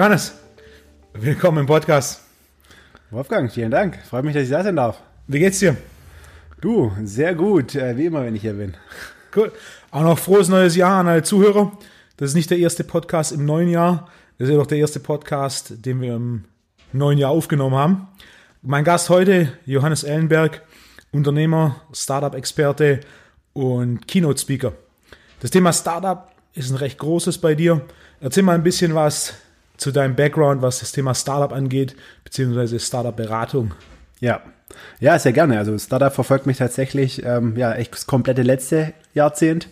Johannes, willkommen im Podcast. Wolfgang, vielen Dank. Freut mich, dass ich da sein darf. Wie geht's dir? Du, sehr gut, äh, wie immer, wenn ich hier bin. Cool. Auch noch frohes neues Jahr an alle Zuhörer. Das ist nicht der erste Podcast im neuen Jahr. Das ist ja doch der erste Podcast, den wir im neuen Jahr aufgenommen haben. Mein Gast heute, Johannes Ellenberg, Unternehmer, Startup-Experte und Keynote-Speaker. Das Thema Startup ist ein recht großes bei dir. Erzähl mal ein bisschen was zu deinem Background, was das Thema Startup angeht, beziehungsweise Startup-Beratung. Ja, ja, sehr gerne. Also Startup verfolgt mich tatsächlich ähm, ja echt das komplette letzte Jahrzehnt.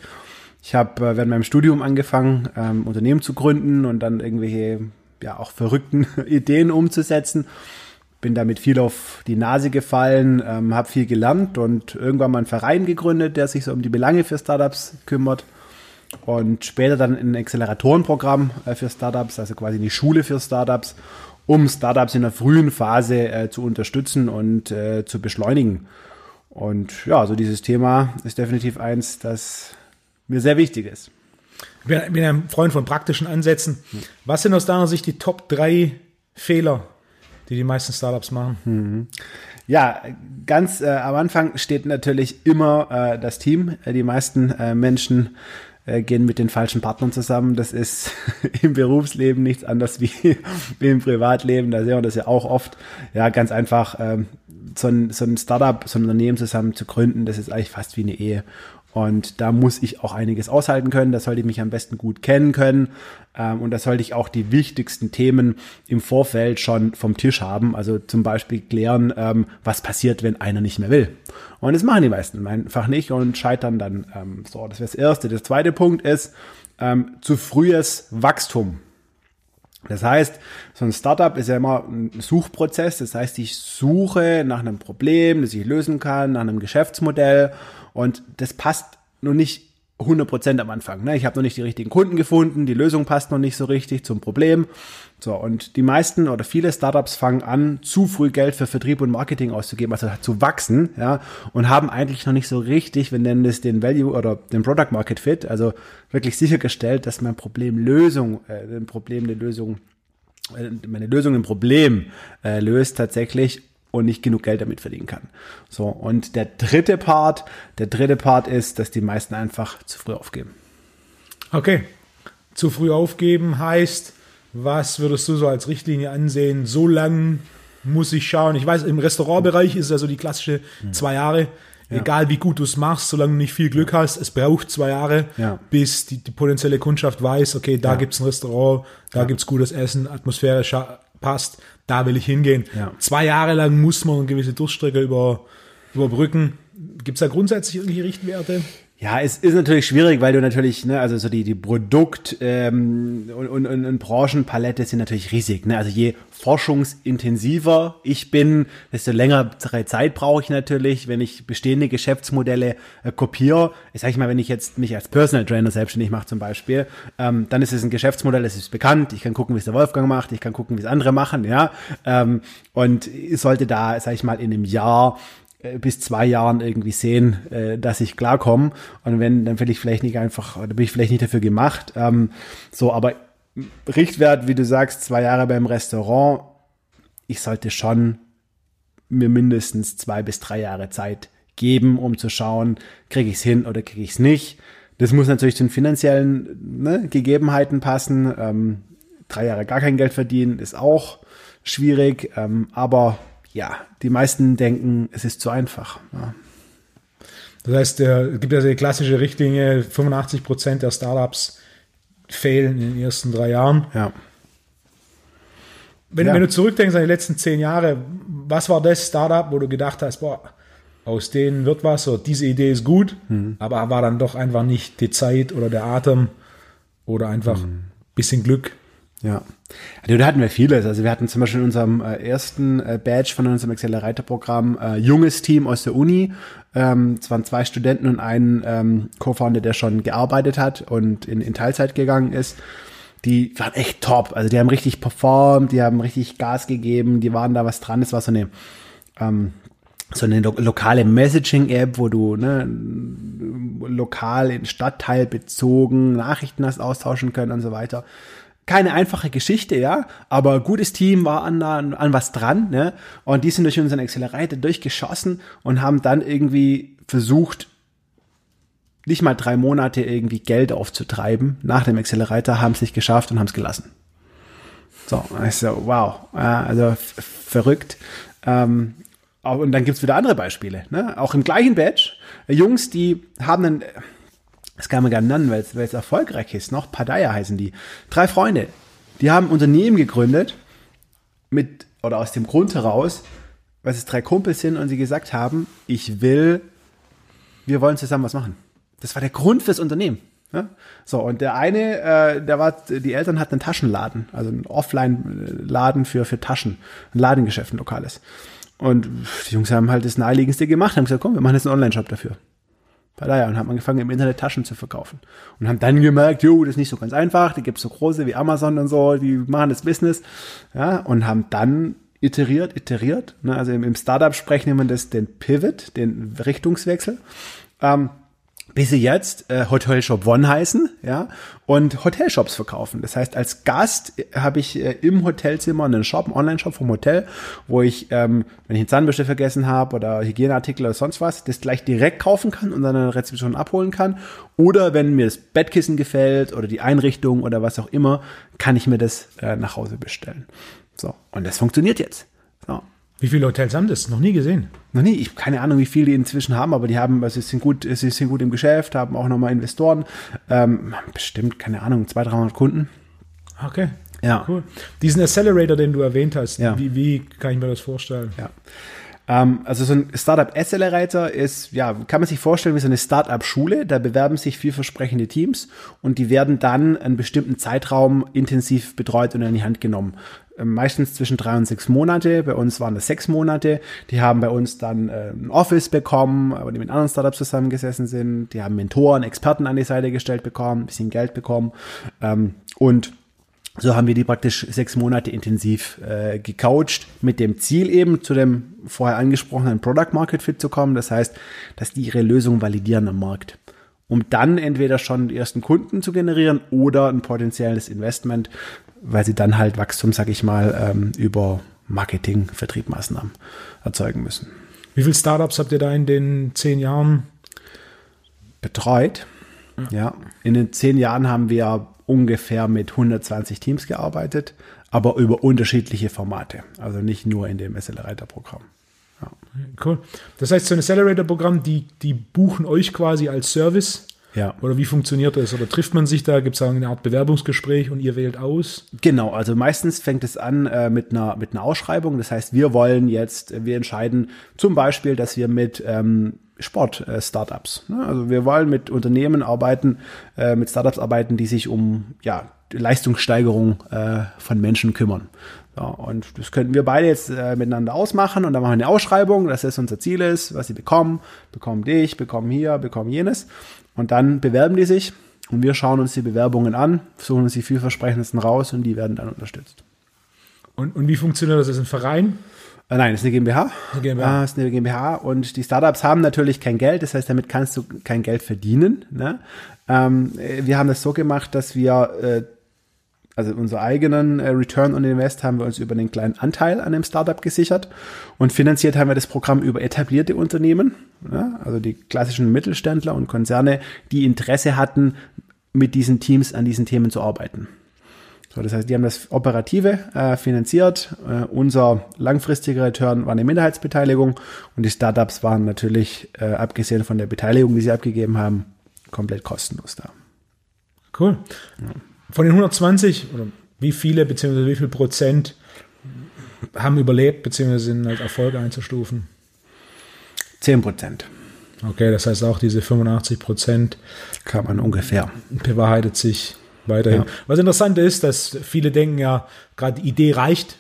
Ich habe äh, während meinem Studium angefangen, ähm, Unternehmen zu gründen und dann irgendwelche ja auch verrückten Ideen umzusetzen. Bin damit viel auf die Nase gefallen, ähm, habe viel gelernt und irgendwann mal einen Verein gegründet, der sich so um die Belange für Startups kümmert und später dann ein Acceleratorenprogramm äh, für Startups, also quasi eine Schule für Startups, um Startups in der frühen Phase äh, zu unterstützen und äh, zu beschleunigen. Und ja, also dieses Thema ist definitiv eins, das mir sehr wichtig ist. Ich bin, bin ein Freund von praktischen Ansätzen. Was sind aus deiner Sicht die Top 3 Fehler, die die meisten Startups machen? Mhm. Ja, ganz äh, am Anfang steht natürlich immer äh, das Team. Die meisten äh, Menschen äh, gehen mit den falschen Partnern zusammen. Das ist im Berufsleben nichts anderes wie, wie im Privatleben. Da sehen wir das ja auch oft. Ja, ganz einfach, ähm, so ein, so ein Startup, so ein Unternehmen zusammen zu gründen, das ist eigentlich fast wie eine Ehe. Und da muss ich auch einiges aushalten können. Da sollte ich mich am besten gut kennen können. Ähm, und da sollte ich auch die wichtigsten Themen im Vorfeld schon vom Tisch haben. Also zum Beispiel klären, ähm, was passiert, wenn einer nicht mehr will. Und das machen die meisten einfach nicht und scheitern dann. Ähm, so, das wäre das Erste. Der zweite Punkt ist zu frühes Wachstum. Das heißt, so ein Startup ist ja immer ein Suchprozess. Das heißt, ich suche nach einem Problem, das ich lösen kann, nach einem Geschäftsmodell und das passt noch nicht 100% am Anfang. Ne? Ich habe noch nicht die richtigen Kunden gefunden, die Lösung passt noch nicht so richtig zum Problem. So, und die meisten oder viele Startups fangen an, zu früh Geld für Vertrieb und Marketing auszugeben, also zu wachsen, ja, und haben eigentlich noch nicht so richtig, wir nennen es den Value oder den Product Market Fit, also wirklich sichergestellt, dass mein Problem Lösung, äh, ein Problem eine Lösung, äh, meine Lösung ein Problem äh, löst tatsächlich und nicht genug Geld damit verdienen kann. So, und der dritte Part, der dritte Part ist, dass die meisten einfach zu früh aufgeben. Okay. Zu früh aufgeben heißt, was würdest du so als Richtlinie ansehen? So lang muss ich schauen. Ich weiß, im Restaurantbereich ist es ja so die klassische zwei Jahre. Ja. Egal wie gut du es machst, solange du nicht viel Glück hast, es braucht zwei Jahre, ja. bis die, die, potenzielle Kundschaft weiß, okay, da ja. gibt's ein Restaurant, da ja. gibt's gutes Essen, Atmosphäre passt, da will ich hingehen. Ja. Zwei Jahre lang muss man eine gewisse Durchstrecke über, überbrücken. Gibt es da grundsätzlich irgendwelche Richtwerte? Ja, es ist natürlich schwierig, weil du natürlich, ne, also so die, die Produkt- ähm, und, und, und Branchenpalette sind natürlich riesig. Ne? Also je forschungsintensiver ich bin, desto längere Zeit brauche ich natürlich, wenn ich bestehende Geschäftsmodelle äh, kopiere. Ich sage mal, wenn ich jetzt mich als Personal Trainer selbstständig mache zum Beispiel, ähm, dann ist es ein Geschäftsmodell, das ist bekannt. Ich kann gucken, wie es der Wolfgang macht, ich kann gucken, wie es andere machen, ja. Ähm, und ich sollte da, sage ich mal, in einem Jahr bis zwei Jahren irgendwie sehen, äh, dass ich klarkomme. Und wenn, dann will ich vielleicht nicht einfach, da bin ich vielleicht nicht dafür gemacht. Ähm, so, aber Richtwert, wie du sagst, zwei Jahre beim Restaurant, ich sollte schon mir mindestens zwei bis drei Jahre Zeit geben, um zu schauen, kriege ich es hin oder kriege ich es nicht. Das muss natürlich zu den finanziellen ne, Gegebenheiten passen. Ähm, drei Jahre gar kein Geld verdienen ist auch schwierig, ähm, aber ja, die meisten denken, es ist zu einfach. Ja. Das heißt, es gibt ja die klassische Richtlinie, 85 Prozent der Startups fehlen in den ersten drei Jahren. Ja. Wenn, ja. wenn, du zurückdenkst an die letzten zehn Jahre, was war das Startup, wo du gedacht hast, boah, aus denen wird was, oder diese Idee ist gut, mhm. aber war dann doch einfach nicht die Zeit oder der Atem oder einfach mhm. bisschen Glück? Ja, also da hatten wir vieles. Also wir hatten zum Beispiel in unserem äh, ersten äh, Badge von unserem Accelerator-Programm äh, junges Team aus der Uni. Ähm, es waren zwei Studenten und ein ähm, Co-Founder, der schon gearbeitet hat und in, in Teilzeit gegangen ist. Die waren echt top. Also die haben richtig performt, die haben richtig Gas gegeben, die waren da was dran. Es war so eine ähm, so eine lo lokale Messaging-App, wo du ne, lokal in Stadtteil bezogen Nachrichten hast austauschen können und so weiter keine einfache Geschichte, ja, aber gutes Team war an, an, was dran, ne? Und die sind durch unseren Accelerator durchgeschossen und haben dann irgendwie versucht, nicht mal drei Monate irgendwie Geld aufzutreiben. Nach dem Accelerator haben es nicht geschafft und haben es gelassen. So, also wow, also verrückt. Ähm, und dann gibt's wieder andere Beispiele. Ne? Auch im gleichen Badge. Jungs, die haben einen, das kann man gerne nennen, weil es erfolgreich ist, noch Padaya heißen die. Drei Freunde, die haben Unternehmen gegründet mit, oder aus dem Grund heraus, weil es drei Kumpels sind und sie gesagt haben, ich will, wir wollen zusammen was machen. Das war der Grund fürs Unternehmen. Ja? So, und der eine, äh, der war, die Eltern hatten einen Taschenladen, also einen Offline-Laden für, für Taschen, ein Ladengeschäft, ein lokales. Und die Jungs haben halt das Naheliegendste gemacht, haben gesagt, komm, wir machen jetzt einen Online-Shop dafür. Daher, und haben angefangen, im Internet Taschen zu verkaufen. Und haben dann gemerkt, jo, das ist nicht so ganz einfach, die gibt's so große wie Amazon und so, die machen das Business. Ja, und haben dann iteriert, iteriert. Ne, also im, im Startup sprechen wir das den Pivot, den Richtungswechsel. Ähm, bis sie jetzt äh, Hotel Shop One heißen, ja, und Hotelshops verkaufen. Das heißt, als Gast habe ich äh, im Hotelzimmer einen Shop, einen Online-Shop vom Hotel, wo ich, ähm, wenn ich einen Zahnbürste vergessen habe oder Hygieneartikel oder sonst was, das gleich direkt kaufen kann und dann an Rezeption abholen kann. Oder wenn mir das Bettkissen gefällt oder die Einrichtung oder was auch immer, kann ich mir das äh, nach Hause bestellen. So, und das funktioniert jetzt. Wie viele Hotels haben das? Noch nie gesehen. Noch nie. Ich habe keine Ahnung, wie viele die inzwischen haben, aber die haben, also sie sind gut, sie sind gut im Geschäft, haben auch nochmal Investoren. Ähm, bestimmt, keine Ahnung, 200, 300 Kunden. Okay. Ja. Cool. Diesen Accelerator, den du erwähnt hast, ja. wie, wie kann ich mir das vorstellen? Ja. Ähm, also so ein Startup Accelerator ist, ja, kann man sich vorstellen wie so eine Startup-Schule. Da bewerben sich vielversprechende Teams und die werden dann einen bestimmten Zeitraum intensiv betreut und in die Hand genommen. Ähm, meistens zwischen drei und sechs Monate. Bei uns waren das sechs Monate. Die haben bei uns dann äh, ein Office bekommen, aber die mit anderen Startups zusammengesessen sind. Die haben Mentoren, Experten an die Seite gestellt bekommen, ein bisschen Geld bekommen. Ähm, und so haben wir die praktisch sechs Monate intensiv äh, gecoacht mit dem Ziel eben zu dem vorher angesprochenen Product Market Fit zu kommen. Das heißt, dass die ihre Lösung validieren am Markt, um dann entweder schon die ersten Kunden zu generieren oder ein potenzielles Investment, weil sie dann halt Wachstum, sag ich mal, ähm, über Marketing, Vertriebmaßnahmen erzeugen müssen. Wie viele Startups habt ihr da in den zehn Jahren betreut? Ja. ja, in den zehn Jahren haben wir ungefähr mit 120 Teams gearbeitet, aber über unterschiedliche Formate. Also nicht nur in dem Accelerator-Programm. Ja. Cool. Das heißt, so ein Accelerator-Programm, die, die buchen euch quasi als Service ja. Oder wie funktioniert das? Oder trifft man sich da? Gibt es eine Art Bewerbungsgespräch und ihr wählt aus? Genau, also meistens fängt es an äh, mit, einer, mit einer Ausschreibung. Das heißt, wir wollen jetzt, wir entscheiden zum Beispiel, dass wir mit ähm, Sport-Startups, ne? also wir wollen mit Unternehmen arbeiten, äh, mit Startups arbeiten, die sich um ja, Leistungssteigerung äh, von Menschen kümmern. Ja, und das könnten wir beide jetzt äh, miteinander ausmachen und dann machen wir eine Ausschreibung, dass das unser Ziel ist, was sie bekommen, bekommen dich, bekommen hier, bekommen jenes. Und dann bewerben die sich und wir schauen uns die Bewerbungen an, suchen uns die vielversprechendsten raus und die werden dann unterstützt. Und, und wie funktioniert das? Ist ein Verein? Äh, nein, ist eine GmbH. Eine GmbH. Äh, ist eine GmbH und die Startups haben natürlich kein Geld, das heißt, damit kannst du kein Geld verdienen. Ne? Ähm, wir haben das so gemacht, dass wir äh, also unser eigenen äh, Return on Invest haben wir uns über einen kleinen Anteil an dem Startup gesichert und finanziert haben wir das Programm über etablierte Unternehmen, ja, also die klassischen Mittelständler und Konzerne, die Interesse hatten, mit diesen Teams an diesen Themen zu arbeiten. So, das heißt, die haben das Operative äh, finanziert. Äh, unser langfristiger Return war eine Minderheitsbeteiligung und die Startups waren natürlich, äh, abgesehen von der Beteiligung, die sie abgegeben haben, komplett kostenlos da. Cool. Ja. Von den 120, oder wie viele, beziehungsweise wie viel Prozent haben überlebt, beziehungsweise sind als Erfolg einzustufen? 10 Prozent. Okay, das heißt auch diese 85 Prozent kann man ungefähr bewahrheitet sich weiterhin. Ja. Was interessant ist, dass viele denken ja, gerade die Idee reicht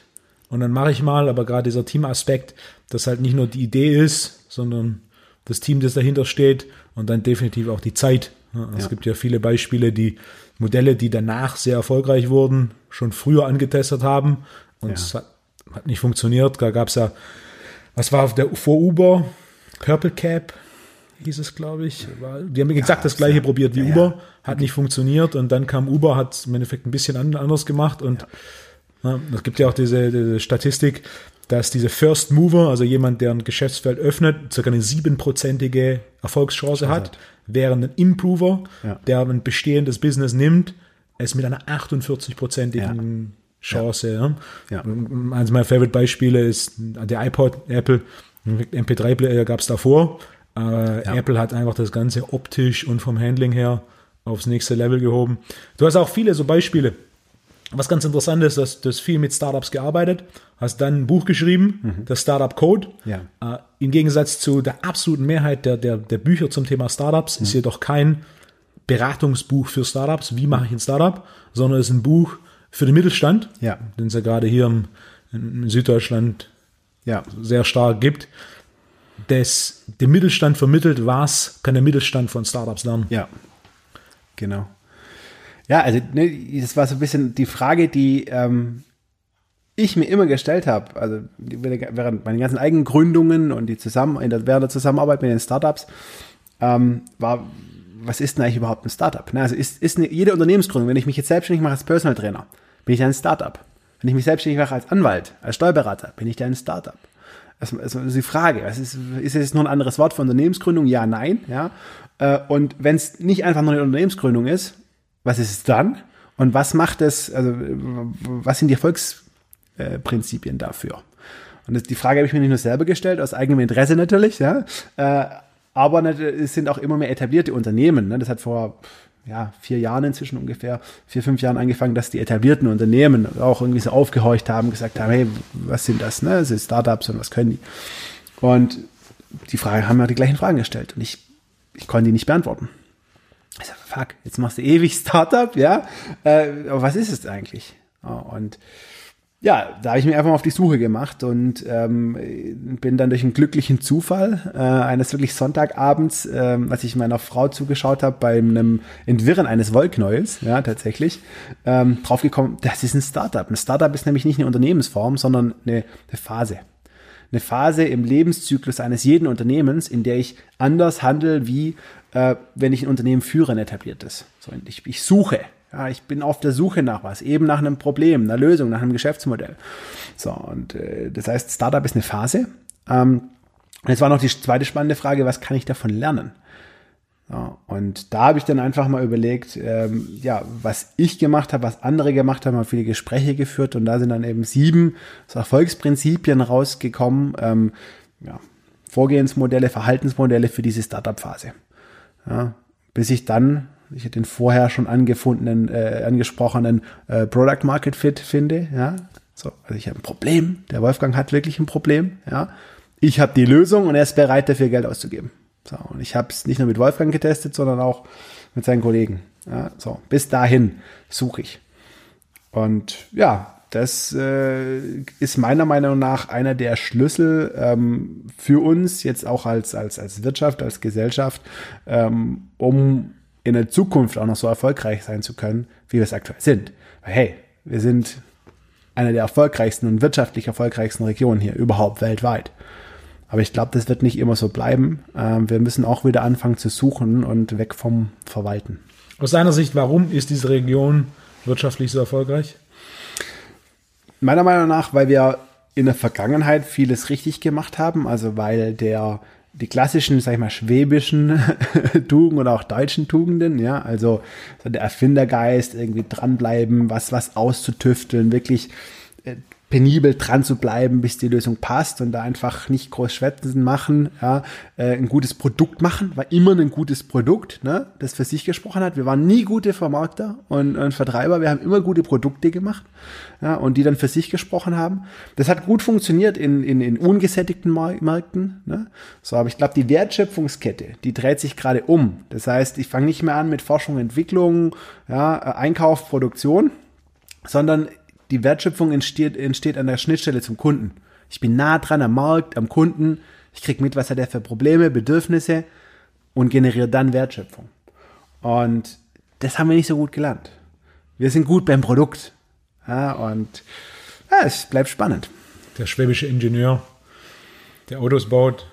und dann mache ich mal, aber gerade dieser Teamaspekt, dass halt nicht nur die Idee ist, sondern das Team, das dahinter steht und dann definitiv auch die Zeit. Es ja. gibt ja viele Beispiele, die Modelle, die danach sehr erfolgreich wurden, schon früher angetestet haben und ja. es hat, hat, nicht funktioniert. Da gab es ja, was war der vor Uber? Purple Cap? Hieß es, glaube ich. War, die haben exakt das gleiche probiert wie Uber, hat nicht funktioniert und dann kam Uber, hat es im Endeffekt ein bisschen anders gemacht und es gibt ja auch diese, diese Statistik, dass diese First Mover, also jemand, der ein Geschäftsfeld öffnet, circa eine siebenprozentige Erfolgschance hat, während ein Improver, Ja. der ein bestehendes Business nimmt, es mit einer 48-prozentigen Chance. Ja. Ja. Eines meiner Favorite-Beispiele ist der iPod, Apple, MP3-Player gab es davor. Äh, Apple hat einfach das Ganze optisch und vom Handling her aufs nächste Level gehoben. Du hast auch viele so Beispiele. Was ganz interessant ist, dass du hast viel mit Startups gearbeitet, hast dann ein Buch geschrieben, das Startup Code. Ja. Äh, Im Gegensatz zu der absoluten Mehrheit der, der, der Bücher zum Thema Startups ist jedoch kein Beratungsbuch für Startups, wie mache ich ein Startup, sondern es ist ein Buch für den Mittelstand, Ja. den es ja gerade hier im, in Süddeutschland Ja, sehr stark gibt, das dem Mittelstand vermittelt, was kann der Mittelstand von Startups lernen. Ja, genau. Ja, also ne, das war so ein bisschen die Frage, die ähm, ich mir immer gestellt habe, also während meinen ganzen eigenen Gründungen und die zusammen in der, während der Zusammenarbeit mit den Startups, ähm, war, was ist denn eigentlich überhaupt ein Startup? Ne, also ist, ist eine, jede Unternehmensgründung, wenn ich mich jetzt selbstständig mache als Personal Trainer, bin ich ein Startup. Wenn ich mich selbstständig mache als Anwalt, als Steuerberater, bin ich dann ein Startup. Also, also die Frage, was ist, ist es nur ein anderes Wort für Unternehmensgründung? Ja, nein, ja. Äh, Und wenn es nicht einfach nur eine Unternehmensgründung ist, was ist es dann? Und was macht es, also was sind die Erfolgsprinzipien dafür? Und das, die Frage habe ich mir nicht nur selber gestellt, aus eigenem Interesse natürlich, ja. Äh, Aber es sind auch immer mehr etablierte Unternehmen. Ne? Das hat vor ja, vier Jahren inzwischen ungefähr, vier, fünf Jahren angefangen, dass die etablierten Unternehmen auch irgendwie so aufgehorcht haben, gesagt haben, hey, was sind das? Ne? Sind Startups und was können die? Und die Frage haben mir die gleichen Fragen gestellt und ich, ich konnte die nicht beantworten. Ich sag, fuck, jetzt machst du ewig Startup, ja? Äh, aber was ist es eigentlich? Ja, und ja, da habe ich mich einfach mal auf die Suche gemacht und ähm, bin dann durch einen glücklichen Zufall äh, eines wirklich Sonntagabends, ähm, als ich meiner Frau zugeschaut habe bei einem Entwirren eines Wollknäuels, ja tatsächlich, ähm, draufgekommen, das ist ein Startup. Ein Startup ist nämlich nicht eine Unternehmensform, sondern eine, eine Phase. Eine Phase im Lebenszyklus eines jeden Unternehmens, in der ich anders handle, wie äh, wenn ich ein Unternehmen führe, ein etabliertes. So, ich, ich suche. Ja, ich bin auf der Suche nach was, eben nach einem Problem, einer Lösung, nach einem Geschäftsmodell. So, und äh, das heißt, Startup ist eine Phase. Ähm, und jetzt war noch die zweite spannende Frage, was kann ich davon lernen? Ja, und da habe ich dann einfach mal überlegt, ähm, ja, was ich gemacht habe, was andere gemacht haben, habe viele Gespräche geführt und da sind dann eben sieben so Erfolgsprinzipien rausgekommen, ähm, ja, Vorgehensmodelle, Verhaltensmodelle für diese Startup-Phase. Ja, bis ich dann, ich den vorher schon angefundenen, äh, angesprochenen äh, Product Market Fit finde. Ja, so, also ich habe ein Problem. Der Wolfgang hat wirklich ein Problem. Ja, ich habe die Lösung und er ist bereit dafür Geld auszugeben. So, und ich habe es nicht nur mit Wolfgang getestet, sondern auch mit seinen Kollegen. Ja, so, bis dahin suche ich. Und ja, das äh, ist meiner Meinung nach einer der Schlüssel ähm, für uns jetzt auch als, als, als Wirtschaft, als Gesellschaft, ähm, um in der Zukunft auch noch so erfolgreich sein zu können, wie wir es aktuell sind. Weil, hey, wir sind eine der erfolgreichsten und wirtschaftlich erfolgreichsten Regionen hier überhaupt weltweit. Aber ich glaube, das wird nicht immer so bleiben. Ähm, wir müssen auch wieder anfangen zu suchen und weg vom Verwalten. Aus deiner Sicht, warum ist diese Region wirtschaftlich so erfolgreich? Meiner Meinung nach, weil wir in der Vergangenheit vieles richtig gemacht haben, also weil der die klassischen, sag ich mal, schwäbischen Tugenden oder auch deutschen Tugenden, ja, also so der Erfindergeist, irgendwie dranbleiben, was, was auszutüfteln, wirklich penibel dran zu bleiben, bis die Lösung passt und da einfach nicht groß Schwätzen machen, ja, äh, ein gutes Produkt machen, war immer ein gutes Produkt, ne, das für sich gesprochen hat. Wir waren nie gute Vermarkter und, und Vertreiber, wir haben immer gute Produkte gemacht, ja, und die dann für sich gesprochen haben. Das hat gut funktioniert in, in, in ungesättigten Märkten, ne, so, aber ich glaube, die Wertschöpfungskette, die dreht sich gerade um. Das heißt, ich fange nicht mehr an mit Forschung, Entwicklung, ja, Einkauf, Produktion, sondern die Wertschöpfung entsteht, entsteht an der Schnittstelle zum Kunden. Ich bin nah dran am Markt, am Kunden. Ich krieg mit, was hat er für Probleme, Bedürfnisse und generiere dann Wertschöpfung. Und das haben wir nicht so gut gelernt. Wir sind gut beim Produkt. Ja, und ja, es bleibt spannend. Der schwäbische Ingenieur, der Autos baut.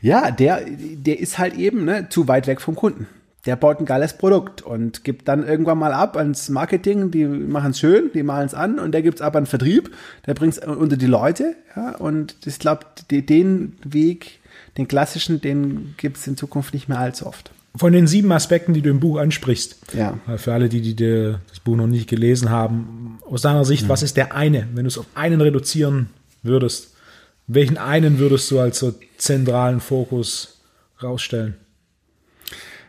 Ja, der, der ist halt eben ne, zu weit weg vom Kunden. Der baut ein geiles Produkt und gibt dann irgendwann mal ab ans Marketing, die machen es schön, die malen es an und der gibt es ab an Vertrieb, der bringt es unter die Leute. Ja, und ich glaube, den Weg, den klassischen, den gibt es in Zukunft nicht mehr allzu oft. Von den sieben Aspekten, die du im Buch ansprichst, Ja. äh, für alle, die, die die das Buch noch nicht gelesen haben, aus deiner Sicht, was ist der eine, wenn du es auf einen reduzieren würdest? Welchen einen würdest du als so zentralen Fokus rausstellen?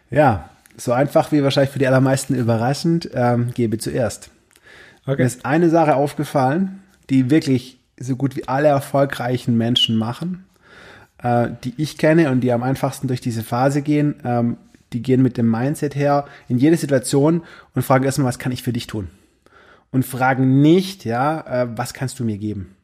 Ja, so einfach wie wahrscheinlich für die allermeisten überraschend, ähm, gebe zuerst. Mir ist eine Sache aufgefallen, die wirklich so gut wie alle erfolgreichen Menschen machen, äh, die ich kenne und die am einfachsten durch diese Phase gehen. Ähm, die gehen mit dem Mindset her in jede Situation und fragen erstmal, was kann ich für dich tun? Und fragen nicht, ja, äh, was kannst du mir geben?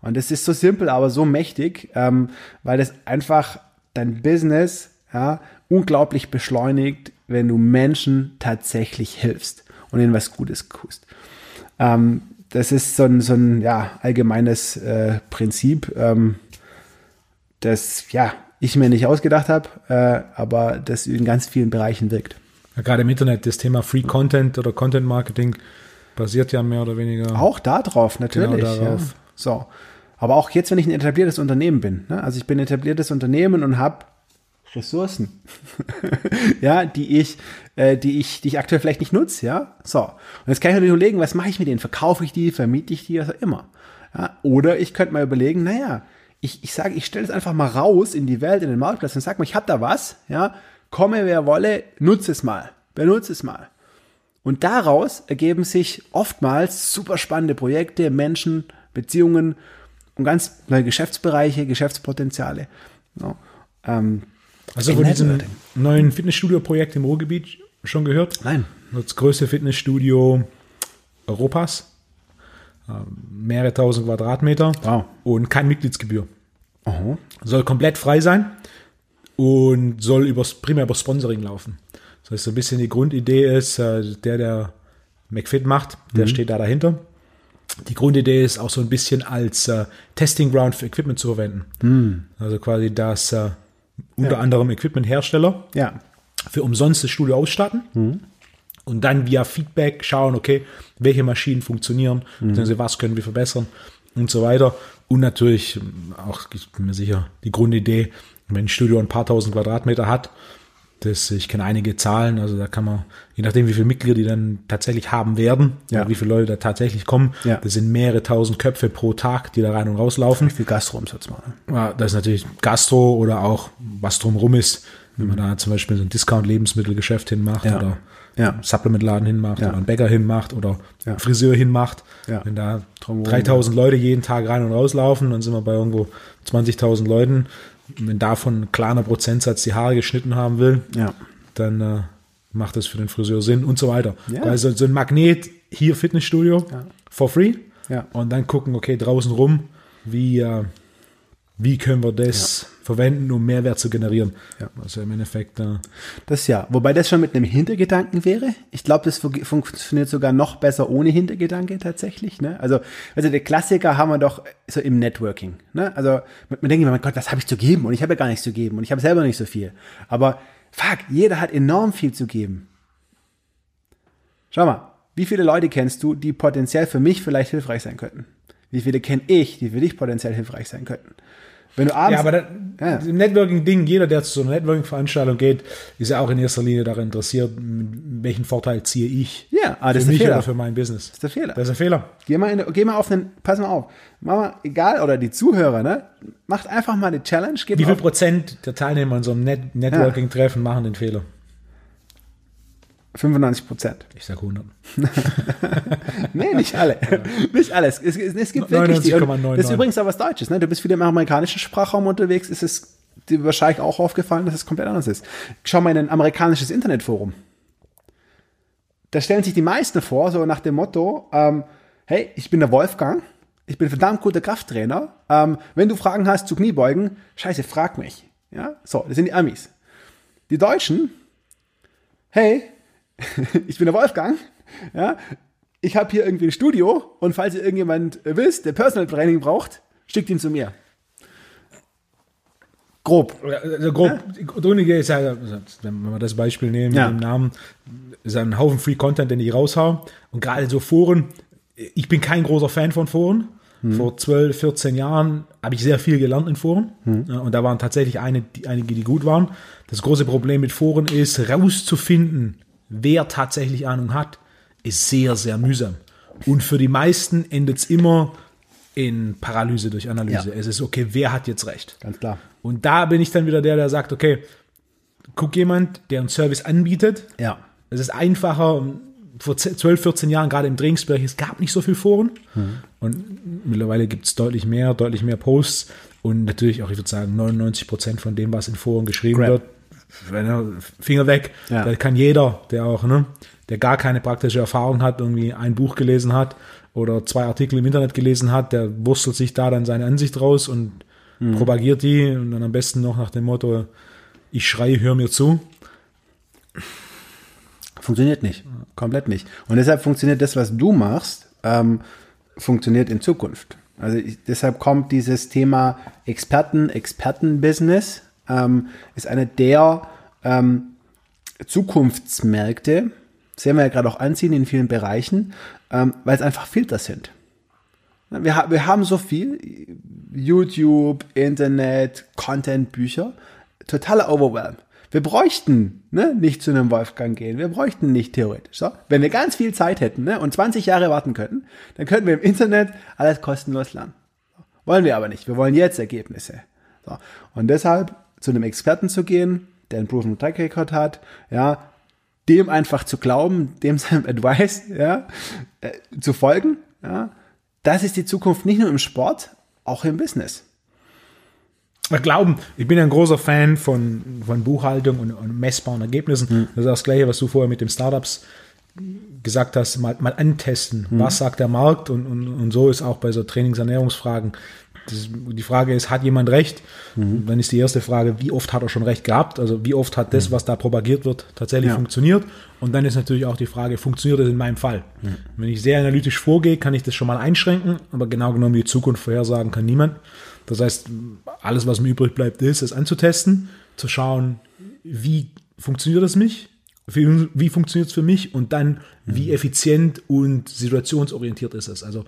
Und das ist so simpel, aber so mächtig, ähm, weil das einfach dein Business ja, unglaublich beschleunigt, wenn du Menschen tatsächlich hilfst und ihnen was Gutes tust. Ähm, das ist so ein, so ein ja, allgemeines äh, Prinzip, ähm, das ja, ich mir nicht ausgedacht habe, äh, aber das in ganz vielen Bereichen wirkt. Ja, gerade im Internet, das Thema Free Content oder Content Marketing basiert ja mehr oder weniger. Auch da drauf, natürlich. Genau darauf. Ja. So. Aber auch jetzt, wenn ich ein etabliertes Unternehmen bin, ne? also ich bin ein etabliertes Unternehmen und habe Ressourcen, ja, die ich, äh, die ich, die ich aktuell vielleicht nicht nutze, ja. So. Und jetzt kann ich mir überlegen, was mache ich mit denen? Verkaufe ich die, vermiete ich die, was auch immer. Ja? Oder ich könnte mal überlegen, naja, ich, ich sage, ich stelle es einfach mal raus in die Welt, in den Marktplatz und sag mal, ich habe da was, ja, komme wer wolle, nutze es mal, benutze es mal. Und daraus ergeben sich oftmals super spannende Projekte, Menschen, Beziehungen und ganz neue Geschäftsbereiche, Geschäftspotenziale. Ja, ähm, Also von diesem neuen Fitnessstudio-Projekt im Ruhrgebiet schon gehört? Nein. Das größte Fitnessstudio Europas. Ähm, Mehrere tausend Quadratmeter. Wow. Und keine Mitgliedsgebühr. Aha. Soll komplett frei sein und soll übers, primär über Sponsoring laufen. Das heißt, so ein bisschen die Grundidee ist, äh, der, der McFit macht, der steht da dahinter. Die Grundidee ist auch so ein bisschen als äh, Testing Ground für Equipment zu verwenden. Also quasi, dass äh, unter Ja. anderem Equipmenthersteller Ja. für umsonst das Studio ausstatten und dann via Feedback schauen, okay, welche Maschinen funktionieren, beziehungsweise was können wir verbessern und so weiter. Und natürlich ähm, auch, ich bin mir sicher, die Grundidee, wenn ein Studio ein paar tausend Quadratmeter hat, das, ich kenne einige Zahlen, also da kann man, je nachdem wie viele Mitglieder die dann tatsächlich haben werden, Ja. wie viele Leute da tatsächlich kommen, Ja. das sind mehrere tausend Köpfe pro Tag, die da rein und rauslaufen. Wie viel Gastroumsatz machen. Ja, das ist natürlich Gastro oder auch was drumrum ist, wenn man da zum Beispiel so ein Discount-Lebensmittelgeschäft hinmacht Ja. oder Ja. Supplementladen hinmacht Ja. oder einen Bäcker hinmacht oder Ja. einen Friseur hinmacht. Ja. Wenn da Drumherum, 3000 Leute jeden Tag rein und rauslaufen, dann sind wir bei irgendwo 20.000 Leuten. Wenn davon ein kleiner Prozentsatz die Haare geschnitten haben will, Ja. dann äh, macht das für den Friseur Sinn und so weiter. Ja. Also so ein Magnet hier Fitnessstudio for free Ja. und dann gucken, okay, draußen rum, wie, äh, wie können wir das verwenden, um Mehrwert zu generieren. Ja. Also im Endeffekt, äh, Das ja. Wobei das schon mit einem Hintergedanken wäre. Ich glaube, das fun- funktioniert sogar noch besser ohne Hintergedanke tatsächlich. Ne? Also, also der Klassiker haben wir doch so im Networking. Ne? Also man man denkt immer, mein Gott, was habe ich zu geben? Und ich habe ja gar nichts zu geben und ich habe selber nicht so viel. Aber fuck, jeder hat enorm viel zu geben. Schau mal, wie viele Leute kennst du, die potenziell für mich vielleicht hilfreich sein könnten? Wie viele kenne ich, die für dich potenziell hilfreich sein könnten? Wenn du abends ja, aber da, Ja. im Networking-Ding, jeder, der zu so einer Networking-Veranstaltung geht, ist ja auch in erster Linie daran interessiert, welchen Vorteil ziehe ich Ja, ah, das ist für der mich Fehler. oder für mein Business. Das ist der Fehler. Das ist der Fehler. Geh mal, in, geh mal auf einen, pass mal auf, mach mal, egal, oder die Zuhörer, ne, macht einfach mal eine Challenge, Wie viel auf, Prozent der Teilnehmer in so einem Net Networking-Treffen machen den Fehler? 95 Prozent. Ich sag 100. Nee, nicht alle. nicht alles. Es, es, es gibt wirklich die. und 99,99. Das ist übrigens auch was Deutsches, ne? Du bist viel im amerikanischen Sprachraum unterwegs, ist es dir wahrscheinlich auch aufgefallen, dass es komplett anders ist. Schau mal in ein amerikanisches Internetforum. Da stellen sich die meisten vor, so nach dem Motto, ähm, hey, ich bin der Wolfgang, ich bin ein verdammt guter Krafttrainer. Ähm, wenn du Fragen hast zu Kniebeugen, scheiße, frag mich. Ja, so, das sind die Amis. Die Deutschen, hey, ich bin der Wolfgang, ja, ich habe hier irgendwie ein Studio und falls ihr irgendjemand wisst, der Personal Training braucht, schickt ihn zu mir. Grob. Also grob, ja. Ist ja, also, wenn wir das Beispiel nehmen Ja. mit dem Namen, ist ein Haufen Free Content, den ich raushau. Und gerade so Foren, ich bin kein großer Fan von Foren. Vor 12, 14 Jahren habe ich sehr viel gelernt in Foren. Ja, Und da waren tatsächlich einige, die gut waren. Das große Problem mit Foren ist, rauszufinden, wer tatsächlich Ahnung hat, ist sehr, sehr mühsam. Und für die meisten endet es immer in Paralyse durch Analyse. Ja. Es ist okay, wer hat jetzt recht? Ganz klar. Und da bin ich dann wieder der, der sagt, okay, guck jemand, der einen Service anbietet. Ja. Es ist einfacher, vor 10, 12, 14 Jahren, gerade im Trainingsbereich, es gab nicht so viel Foren. Und mittlerweile gibt es deutlich mehr, deutlich mehr Posts. Und natürlich auch, ich würde sagen, 99 Prozent von dem, was in Foren geschrieben Crap. wird, Finger weg. Ja. Da kann jeder, der auch, ne, der gar keine praktische Erfahrung hat, irgendwie ein Buch gelesen hat oder zwei Artikel im Internet gelesen hat, der wurstelt sich da dann seine Ansicht raus und propagiert die und dann am besten noch nach dem Motto, ich schreie, hör mir zu. Funktioniert nicht. Komplett nicht. Und deshalb funktioniert das, was du machst, ähm, funktioniert in Zukunft. Also ich, deshalb kommt dieses Thema Experten, Expertenbusiness, ähm, ist eine der ähm, Zukunftsmärkte, sehen wir ja gerade auch anziehen in vielen Bereichen, ähm, weil es einfach Filter sind. Wir, wir haben so viel, YouTube, Internet, Content, Bücher, totaler Overwhelm. Wir bräuchten ne, nicht zu einem Wolfgang gehen, wir bräuchten nicht theoretisch. So? Wenn wir ganz viel Zeit hätten ne, und 20 Jahre warten könnten, dann könnten wir im Internet alles kostenlos lernen. Wollen wir aber nicht, wir wollen jetzt Ergebnisse. So. Und deshalb zu einem Experten zu gehen, der einen Proven Track Record hat, ja, dem einfach zu glauben, dem seinem Advice ja, äh, zu folgen, ja, das ist die Zukunft nicht nur im Sport, auch im Business. Glauben, ich bin ein großer Fan von, von Buchhaltung und, und messbaren Ergebnissen. Das ist das Gleiche, was du vorher mit den Startups gesagt hast, mal, mal antesten. Was sagt der Markt? Und, und, und so ist auch bei so Trainingsernährungsfragen. Das, die Frage ist, hat jemand recht? Dann ist die erste Frage, wie oft hat er schon recht gehabt? Also wie oft hat das, was da propagiert wird, tatsächlich Ja. funktioniert? Und dann ist natürlich auch die Frage, funktioniert das in meinem Fall? Wenn ich sehr analytisch vorgehe, kann ich das schon mal einschränken, aber genau genommen die Zukunft vorhersagen kann niemand. Das heißt, alles, was mir übrig bleibt, ist, es anzutesten, zu schauen, wie funktioniert das mich? Wie, wie funktioniert es für mich? Und dann, wie effizient und situationsorientiert ist es? Also,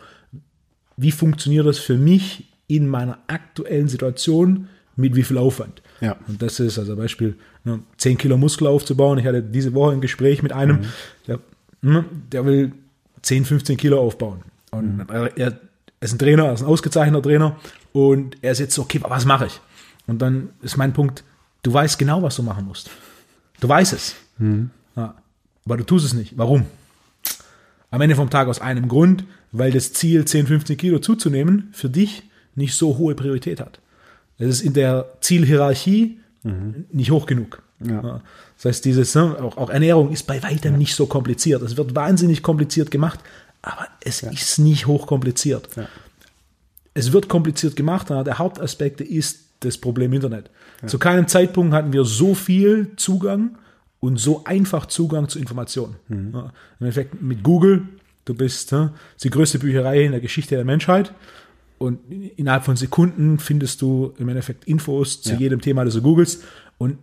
wie funktioniert das für mich in meiner aktuellen Situation mit wie viel Aufwand? Ja. Und das ist also Beispiel, ne, 10 Kilo Muskel aufzubauen. Ich hatte diese Woche ein Gespräch mit einem, der, ne, der will 10, 15 Kilo aufbauen. Und er, er ist ein Trainer, er ist ein ausgezeichneter Trainer und er ist jetzt so, okay, was mache ich? Und dann ist mein Punkt, du weißt genau, was du machen musst. Du weißt es. Ja, aber du tust es nicht. Warum? Am Ende vom Tag aus einem Grund, weil das Ziel, 10, 15 Kilo zuzunehmen, für dich nicht so hohe Priorität hat. Es ist in der Zielhierarchie nicht hoch genug. Ja. Das heißt, dieses, ne, auch, auch Ernährung ist bei weitem nicht so kompliziert. Es wird wahnsinnig kompliziert gemacht, aber es ist nicht hoch kompliziert. Ja. Es wird kompliziert gemacht, aber der Hauptaspekt ist das Problem Internet. Zu keinem Zeitpunkt hatten wir so viel Zugang und so einfach Zugang zu Informationen. Ja, Im Endeffekt mit Google, du bist ne, die größte Bücherei in der Geschichte der Menschheit und innerhalb von Sekunden findest du im Endeffekt Infos zu Ja. jedem Thema, das du googelst und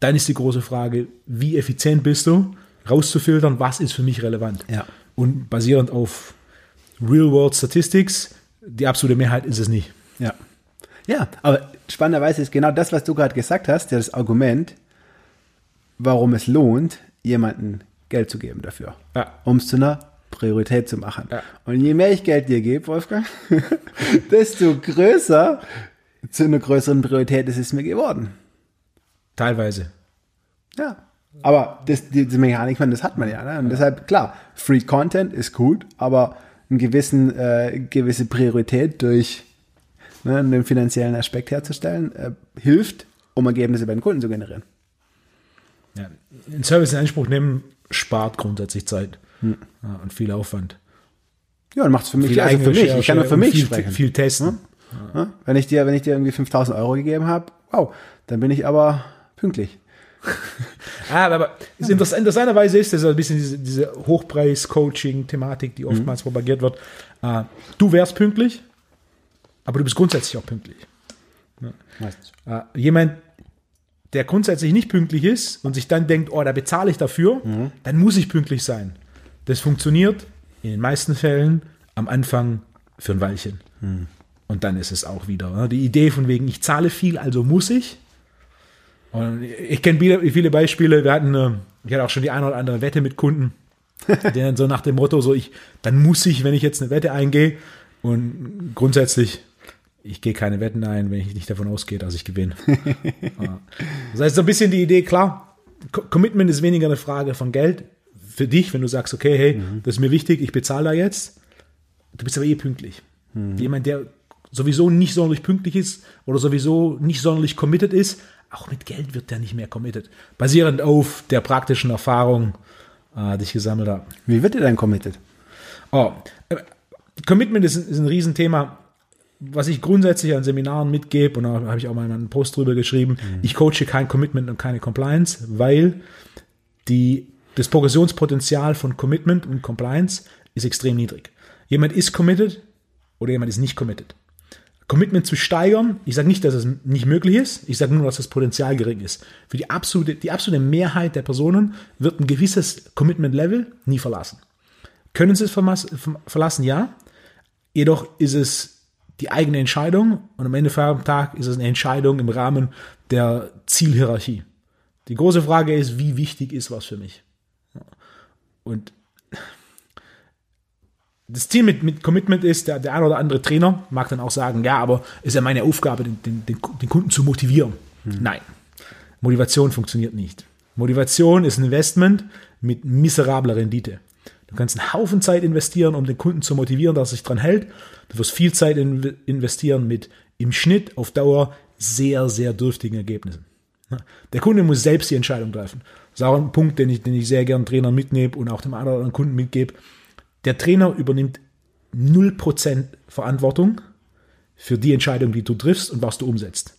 dann ist die große Frage, wie effizient bist du, rauszufiltern, was ist für mich relevant. Ja. Und basierend auf Real-World Statistics, die absolute Mehrheit ist es nicht. Ja. Ja, aber spannenderweise ist genau das, was du gerade gesagt hast, ja das Argument, warum es lohnt, jemandem Geld zu geben dafür. Ja. Um es zu einer Priorität zu machen. Ja. Und je mehr ich Geld dir gebe, Wolfgang, desto größer zu einer größeren Priorität ist es mir geworden. Teilweise. Ja. Aber das, diese Mechanik, man, das hat man ja. Ne? Und deshalb, klar, Free Content ist gut, aber eine gewissen, äh, gewisse Priorität durch ne, einen finanziellen Aspekt herzustellen, äh, hilft, um Ergebnisse bei den Kunden zu generieren. Ja. Ein Service in Anspruch nehmen spart grundsätzlich Zeit Hm. ja, und viel Aufwand. Ja, und macht es für mich, Viel also für mich, ich kann nur für mich viel, sprechen. Viel testen. Ja? Wenn ich dir, wenn ich dir irgendwie 5000 Euro gegeben habe, wow, dann bin ich aber pünktlich. Ah, aber Interess interessanterweise ist das ein bisschen diese, diese Hochpreis-Coaching-Thematik, die oftmals propagiert wird. Äh, du wärst pünktlich, aber du bist grundsätzlich auch pünktlich. Meistens. Äh, jemand, der grundsätzlich nicht pünktlich ist und sich dann denkt, oh, da bezahle ich dafür, dann muss ich pünktlich sein. Das funktioniert in den meisten Fällen am Anfang für ein Weilchen. Und dann ist es auch wieder. ne? Die Idee von wegen, ich zahle viel, also muss ich. Und ich kenne viele, viele Beispiele. Wir hatten, äh, ich hatte auch schon die eine oder andere Wette mit Kunden, die dann so nach dem Motto, so ich, dann muss ich, wenn ich jetzt eine Wette eingehe. Und grundsätzlich, ich gehe keine Wetten ein, wenn ich nicht davon ausgehe, dass ich gewinne. Das heißt, so ein bisschen die Idee, klar, Co- Commitment ist weniger eine Frage von Geld für dich, wenn du sagst, okay, hey, das ist mir wichtig, ich bezahle da jetzt. Du bist aber eh pünktlich. Jemand, der sowieso nicht sonderlich pünktlich ist oder sowieso nicht sonderlich committed ist, auch mit Geld wird der nicht mehr committed. Basierend auf der praktischen Erfahrung, äh, die ich gesammelt habe. Wie wird ihr dann committed? Oh, äh, Commitment ist, ein- ist ein Riesenthema, was ich grundsätzlich an Seminaren mitgebe, und da habe ich auch mal einen Post drüber geschrieben. Ich coache kein Commitment und keine Compliance, weil die, das Progressionspotenzial von Commitment und Compliance ist extrem niedrig. Jemand ist committed oder jemand ist nicht committed. Commitment zu steigern, ich sage nicht, dass es nicht möglich ist, ich sage nur, dass das Potenzial gering ist. Für die absolute, die absolute Mehrheit der Personen wird ein gewisses Commitment-Level nie verlassen. Können sie es verlassen? Ja. Jedoch ist es die eigene Entscheidung und am Ende vom Tag ist es eine Entscheidung im Rahmen der Zielhierarchie. Die große Frage ist, wie wichtig ist was für mich? Und das Ziel mit, mit Commitment ist, der, der ein oder andere Trainer mag dann auch sagen, ja, aber ist ja meine Aufgabe, den, den, den, den Kunden zu motivieren. Nein, Motivation funktioniert nicht. Motivation ist ein Investment mit miserabler Rendite. Du kannst einen Haufen Zeit investieren, um den Kunden zu motivieren, dass er sich dran hält. Du wirst viel Zeit in, investieren mit im Schnitt auf Dauer sehr, sehr dürftigen Ergebnissen. Der Kunde muss selbst die Entscheidung treffen. Das ist auch ein Punkt, den ich, den ich sehr gern Trainern mitnehme und auch dem einen oder anderen Kunden mitgebe. Der Trainer übernimmt 0% Verantwortung für die Entscheidung, die du triffst und was du umsetzt.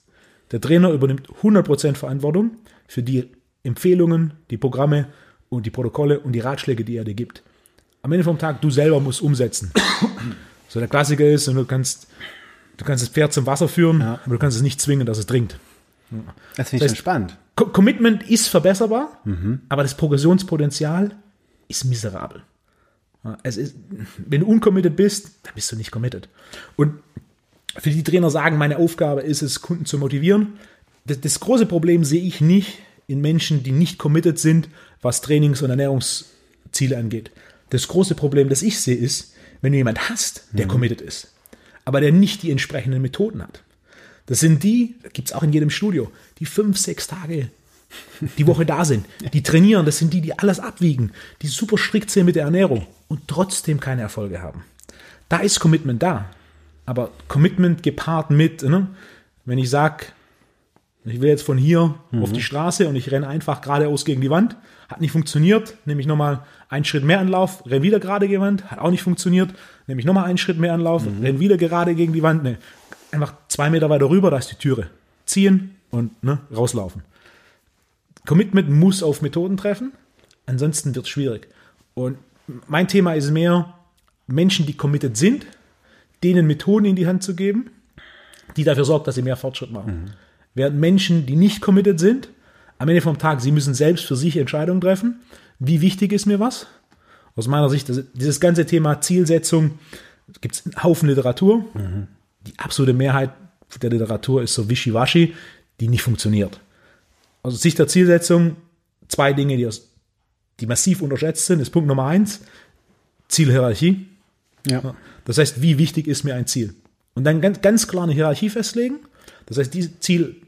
Der Trainer übernimmt 100% Verantwortung für die Empfehlungen, die Programme und die Protokolle und die Ratschläge, die er dir gibt. Am Ende vom Tag, du selber musst umsetzen. So der Klassiker ist, und du kannst, du kannst das Pferd zum Wasser führen, aber du kannst es nicht zwingen, dass es trinkt. Das finde ich Das schon spannend. Co Commitment ist verbesserbar, aber das Progressionspotenzial ist miserabel. Es ist, wenn du uncommitted bist, dann bist du nicht committed. Und für die Trainer sagen, meine Aufgabe ist es, Kunden zu motivieren. Das, das große Problem sehe ich nicht in Menschen, die nicht committed sind, was Trainings- und Ernährungsziele angeht. Das große Problem, das ich sehe, ist, wenn du jemanden hast, der committed ist, aber der nicht die entsprechenden Methoden hat. Das sind die, gibt es auch in jedem Studio, die fünf, sechs Tage die Woche da sind, die trainieren, das sind die, die alles abwiegen, die super strikt sind mit der Ernährung und trotzdem keine Erfolge haben. Da ist Commitment da. Aber Commitment gepaart mit, ne? wenn ich sage, ich will jetzt von hier auf die Straße und ich renne einfach geradeaus gegen die Wand, hat nicht funktioniert, nehme ich nochmal einen Schritt mehr Anlauf, renne wieder gerade gegen die Wand, hat auch nicht funktioniert, nehme ich nochmal einen Schritt mehr Anlauf, renne wieder gerade gegen die Wand, ne, einfach zwei Meter weiter rüber, da ist die Türe. Ziehen und ne, rauslaufen. Commitment muss auf Methoden treffen, ansonsten wird es schwierig. Und mein Thema ist mehr, Menschen, die committed sind, denen Methoden in die Hand zu geben, die dafür sorgt, dass sie mehr Fortschritt machen. Während Menschen, die nicht committed sind, am Ende vom Tag, sie müssen selbst für sich Entscheidungen treffen. Wie wichtig ist mir was? Aus meiner Sicht, dieses ganze Thema Zielsetzung, gibt es einen Haufen Literatur. Die absolute Mehrheit der Literatur ist so wischiwaschi, die nicht funktioniert. Aus Sicht der Zielsetzung zwei Dinge, die, aus, die massiv unterschätzt sind. ist Punkt Nummer eins, Zielhierarchie. Ja. Das heißt, wie wichtig ist mir ein Ziel? Und dann ganz, ganz klar eine Hierarchie festlegen. Das heißt, dieses Ziel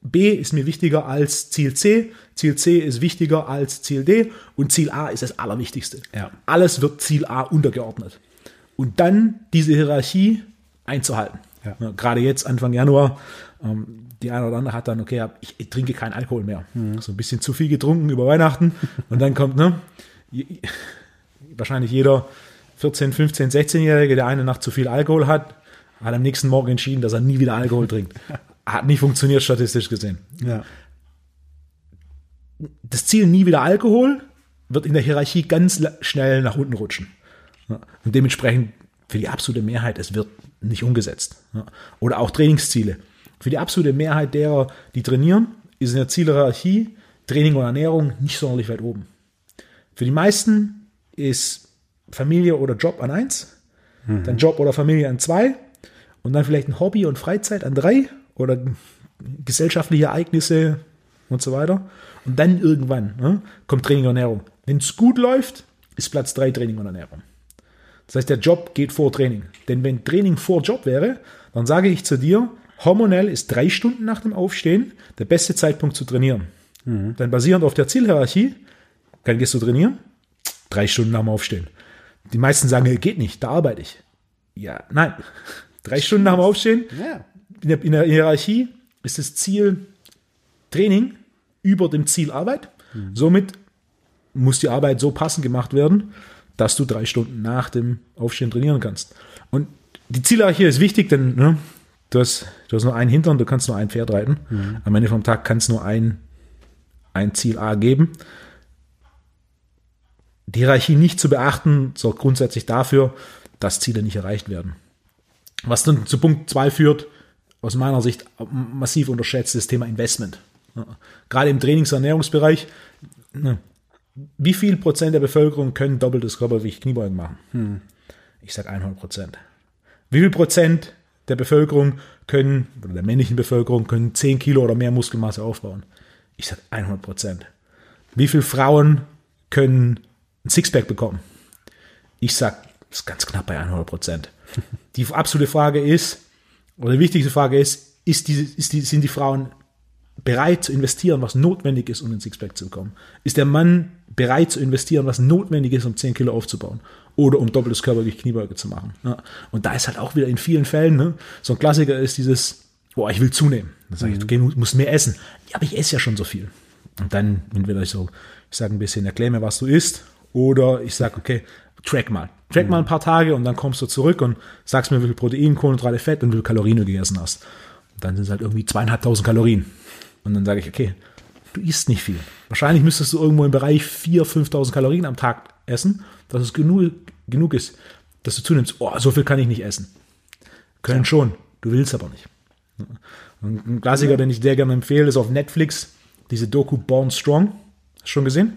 B ist mir wichtiger als Ziel C, Ziel C ist wichtiger als Ziel D und Ziel A ist das Allerwichtigste. Ja. Alles wird Ziel A untergeordnet. Und dann diese Hierarchie einzuhalten. Ja. gerade jetzt, Anfang Januar, ähm, die eine oder andere hat dann, okay, ich, ich trinke keinen Alkohol mehr. So ein bisschen zu viel getrunken über Weihnachten. Und dann kommt, ne, wahrscheinlich jeder 14, 15, 16-Jährige, der eine Nacht zu viel Alkohol hat, hat am nächsten Morgen entschieden, dass er nie wieder Alkohol trinkt. Hat nicht funktioniert, statistisch gesehen. Ja. Das Ziel nie wieder Alkohol wird in der Hierarchie ganz schnell nach unten rutschen. Ja, Und dementsprechend für die absolute Mehrheit, es wird nicht umgesetzt. Oder auch Trainingsziele. Für die absolute Mehrheit derer, die trainieren, ist in der Zielhierarchie Training und Ernährung nicht sonderlich weit oben. Für die meisten ist Familie oder Job an eins, dann Job oder Familie an zwei und dann vielleicht ein Hobby und Freizeit an drei oder gesellschaftliche Ereignisse und so weiter. Und dann irgendwann ne, kommt Training und Ernährung. Wenn es gut läuft, ist Platz drei Training und Ernährung. Das heißt, der Job geht vor Training. Denn wenn Training vor Job wäre, dann sage ich zu dir, hormonell ist drei Stunden nach dem Aufstehen der beste Zeitpunkt zu trainieren. Dann basierend auf der Zielhierarchie, dann gehst du trainieren, drei Stunden nach dem Aufstehen. Die meisten sagen, geht nicht, da arbeite ich. Ja, nein. Drei Stunden nach dem Aufstehen, Ja. in der, in der Hierarchie ist das Ziel Training über dem Ziel Arbeit. Somit muss die Arbeit so passend gemacht werden, dass du drei Stunden nach dem Aufstehen trainieren kannst. Und die Zielhierarchie ist wichtig, denn ne, du, hast, du hast nur einen Hintern, du kannst nur ein Pferd reiten. Am Ende vom Tag kann es nur ein, ein Ziel A geben. Die Hierarchie nicht zu beachten, sorgt grundsätzlich dafür, dass Ziele nicht erreicht werden. Was dann zu Punkt 2 führt, aus meiner Sicht massiv unterschätzt, das Thema Investment. Ja. Gerade im Trainingsernährungsbereich, wie viel Prozent der Bevölkerung können doppeltes Körpergewicht Kniebeugen machen? Ich sage 100 Prozent. Wie viel Prozent der Bevölkerung können, oder der männlichen Bevölkerung, können 10 Kilo oder mehr Muskelmasse aufbauen? Ich sage 100 Prozent. Wie viele Frauen können ein Sixpack bekommen? Ich sage, das ist ganz knapp bei 100 Prozent. Die absolute Frage ist, oder die wichtigste Frage ist, ist diese, ist die, sind die Frauen bereit zu investieren, was notwendig ist, um ein Sixpack zu bekommen? Ist der Mann bereit zu investieren, was notwendig ist, um 10 Kilo aufzubauen? Oder um doppeltes Körpergewicht Kniebeuge zu machen? Ja. Und da ist halt auch wieder in vielen Fällen, ne, so ein Klassiker ist dieses, boah, ich will zunehmen. Dann sage ich, okay, du musst mehr essen. Ja, aber ich esse ja schon so viel. Und dann entweder ich so, ich sage ein bisschen, erklär mir, was du isst, oder ich sage, okay, track mal. Track mal ein paar Tage und dann kommst du zurück und sagst mir, wie viel Protein, Kohlenhydrate, Fett und wie viel Kalorien du gegessen hast. Und dann sind es halt irgendwie zweieinhalbtausend Kalorien. Und dann sage ich, okay, du isst nicht viel. Wahrscheinlich müsstest du irgendwo im Bereich 4.000, 5.000 Kalorien am Tag essen, dass es genug, genug ist, dass du zunimmst. Oh, so viel kann ich nicht essen. Können schon, du willst aber nicht. Ein Klassiker, den ich sehr gerne empfehle, ist auf Netflix diese Doku Born Strong. Hast du schon gesehen?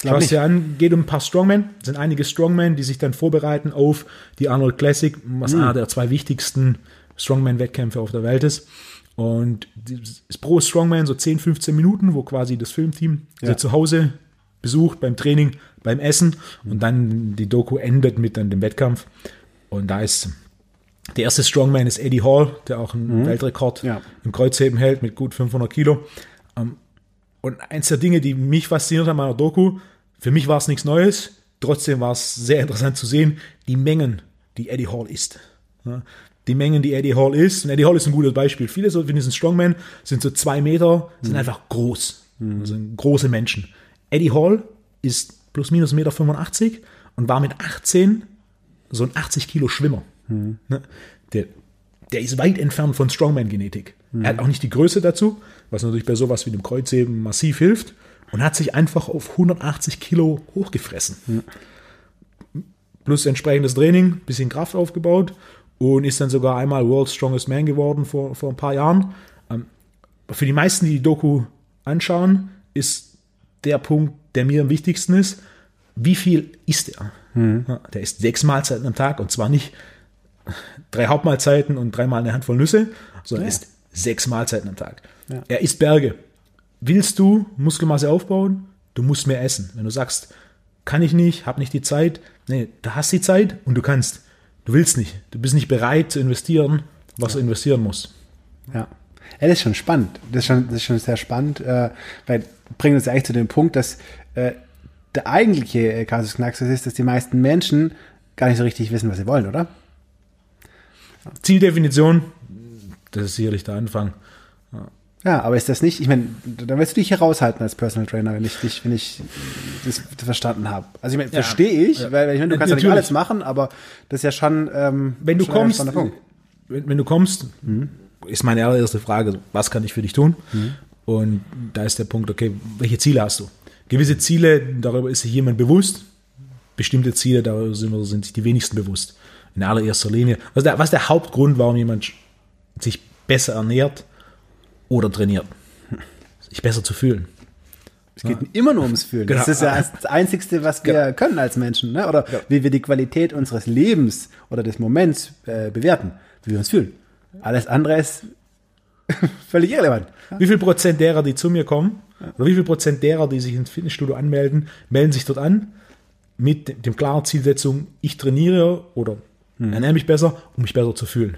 Glaub Schau es dir an, geht um ein paar Strongmen. Es sind einige Strongmen, die sich dann vorbereiten auf die Arnold Classic, was einer der zwei wichtigsten Strongman-Wettkämpfe auf der Welt ist. Und pro Strongman so 10, 15 Minuten, wo quasi das Filmteam Ja. zu Hause besucht, beim Training, beim Essen. Und dann die Doku endet mit dann dem Wettkampf. Und da ist der erste Strongman ist Eddie Hall, der auch einen Weltrekord Ja. im Kreuzheben hält mit gut 500 Kilo. Ähm, Und eins der Dinge, die mich fasziniert an meiner Doku, für mich war es nichts Neues, trotzdem war es sehr interessant zu sehen, die Mengen, die Eddie Hall isst. Die Mengen, die Eddie Hall isst, und Eddie Hall ist ein gutes Beispiel. Viele so von diesen Strongmen sind so zwei Meter, sind einfach groß. Also sind große Menschen. Eddie Hall ist plus minus 1,85 Meter und war mit 18 so ein 80 Kilo Schwimmer. Ne? Der, der ist weit entfernt von Strongman-Genetik. Er hat auch nicht die Größe dazu, was natürlich bei sowas wie dem Kreuzheben massiv hilft und hat sich einfach auf 180 Kilo hochgefressen. Plus entsprechendes Training, bisschen Kraft aufgebaut und ist dann sogar einmal World's Strongest Man geworden vor, vor ein paar Jahren. Ähm, für die meisten, die die Doku anschauen, ist der Punkt, der mir am wichtigsten ist, wie viel isst er? Ja, der isst sechs Mahlzeiten am Tag und zwar nicht drei Hauptmahlzeiten und dreimal eine Handvoll Nüsse, sondern Ja. isst sechs Mahlzeiten am Tag. Ja. Er isst Berge. Willst du Muskelmasse aufbauen? Du musst mehr essen. Wenn du sagst, kann ich nicht, hab nicht die Zeit, nee, du hast die Zeit und du kannst. Du willst nicht. Du bist nicht bereit zu investieren, was du investieren musst. Ja. ja, das ist schon spannend. Das ist schon, das ist schon sehr spannend, äh, weil bringt uns ja eigentlich zu dem Punkt, dass äh, der eigentliche äh, Kasus Knaxus ist, dass die meisten Menschen gar nicht so richtig wissen, was sie wollen, oder? Zieldefinition, das ist sicherlich der Anfang. Ja, aber ist das nicht, ich meine, da willst du dich hier raushalten als Personal Trainer, wenn ich dich, wenn ich das verstanden habe. Also ich meine, Ja. verstehe ich, Ja. weil ich meine, du kannst ja nicht Natürlich. alles machen, aber das ist ja schon, ähm, Wenn du schon kommst, wenn, wenn du kommst, ist meine allererste Frage, was kann ich für dich tun? Und da ist der Punkt, okay, welche Ziele hast du? Gewisse Ziele, darüber ist sich jemand bewusst. Bestimmte Ziele, darüber sind, sind sich die wenigsten bewusst. In allererster Linie. Was der, was der Hauptgrund, warum jemand sich besser ernährt oder trainiert. Sich besser zu fühlen. Es geht immer nur ums Fühlen. Genau. Das ist ja das Einzigste, was wir können als Menschen. Ne? Oder wie wir die Qualität unseres Lebens oder des Moments äh, bewerten, wie wir uns fühlen. Alles andere ist völlig irrelevant. Wie viel Prozent derer, die zu mir kommen, oder wie viel Prozent derer, die sich ins Fitnessstudio anmelden, melden sich dort an mit dem klaren Zielsetzung, ich trainiere oder ernähre mich besser, um mich besser zu fühlen.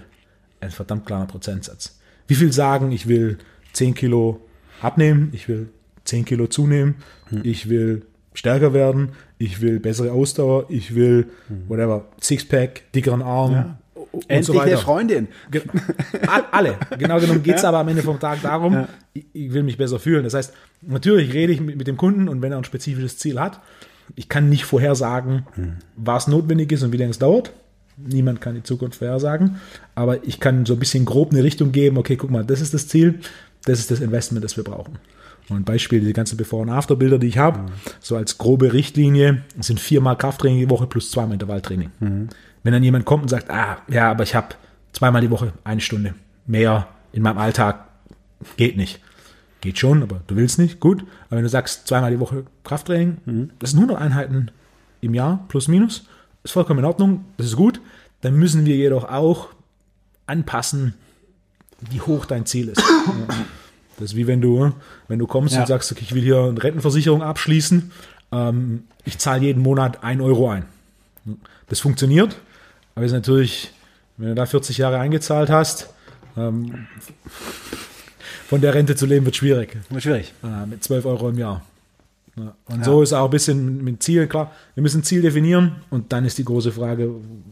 Ein verdammt kleiner Prozentsatz. Wie viel sagen, ich will 10 Kilo abnehmen, ich will 10 Kilo zunehmen, ich will stärker werden, ich will bessere Ausdauer, ich will whatever, Sixpack, dickeren Arm Ja. und Endlich so weiter. eine Freundin. Alle. Genau genommen geht es Ja. aber am Ende vom Tag darum, Ja. ich, ich will mich besser fühlen. Das heißt, natürlich rede ich mit, mit dem Kunden und wenn er ein spezifisches Ziel hat, ich kann nicht vorhersagen, was notwendig ist und wie lange es dauert. Niemand kann die Zukunft vorhersagen, aber ich kann so ein bisschen grob eine Richtung geben, okay, guck mal, das ist das Ziel, das ist das Investment, das wir brauchen. Und ein Beispiel, die ganzen Before- und After-Bilder, die ich habe, so als grobe Richtlinie, sind viermal Krafttraining die Woche plus zweimal Intervalltraining. Wenn dann jemand kommt und sagt, ah, ja, aber ich habe zweimal die Woche eine Stunde mehr in meinem Alltag, geht nicht. Geht schon, aber du willst nicht, gut. Aber wenn du sagst, zweimal die Woche Krafttraining, das sind 100 Einheiten im Jahr, plus minus, ist vollkommen in Ordnung, das ist gut. Dann müssen wir jedoch auch anpassen, wie hoch dein Ziel ist. Das ist wie wenn du, wenn du kommst Ja. und sagst, okay, ich will hier eine Rentenversicherung abschließen, ähm, ich zahle jeden Monat ein Euro ein. Das funktioniert, aber ist natürlich, wenn du da 40 Jahre eingezahlt hast, ähm, von der Rente zu leben wird schwierig. Immer schwierig. Äh, mit 12 Euro im Jahr. Ja. Und so ist auch ein bisschen mit Ziel, klar, wir müssen ein Ziel definieren und dann ist die große Frage,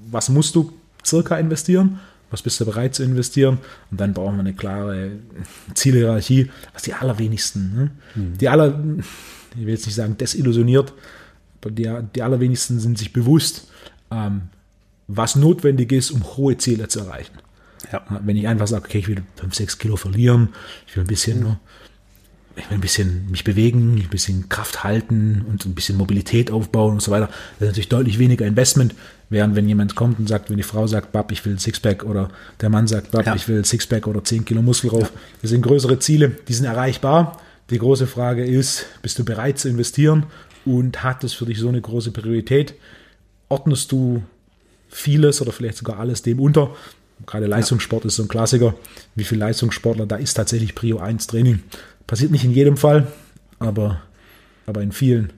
was musst du circa investieren? Was bist du bereit zu investieren? Und dann brauchen wir eine klare Zielhierarchie, was die allerwenigsten, ne? die aller, ich will jetzt nicht sagen desillusioniert, aber die, die allerwenigsten sind sich bewusst, ähm, was notwendig ist, um hohe Ziele zu erreichen. Ja. Wenn ich einfach sage, okay, ich will 5, 6 Kilo verlieren, ich will ein bisschen, ne, ich will ein bisschen mich bewegen, ein bisschen Kraft halten und ein bisschen Mobilität aufbauen und so weiter. Das ist natürlich deutlich weniger Investment, während wenn jemand kommt und sagt, wenn die Frau sagt, Bab, ich will ein Sixpack oder der Mann sagt, Bab, Ja. ich will ein Sixpack oder 10 Kilo Muskel rauf. Das sind größere Ziele, die sind erreichbar. Die große Frage ist, bist du bereit zu investieren und hat es für dich so eine große Priorität? Ordnest du vieles oder vielleicht sogar alles dem unter? Gerade Leistungssport ist so ein Klassiker. Wie viel Leistungssportler, da ist tatsächlich Prio 1 Training. Passiert nicht in jedem Fall, aber, aber in vielen.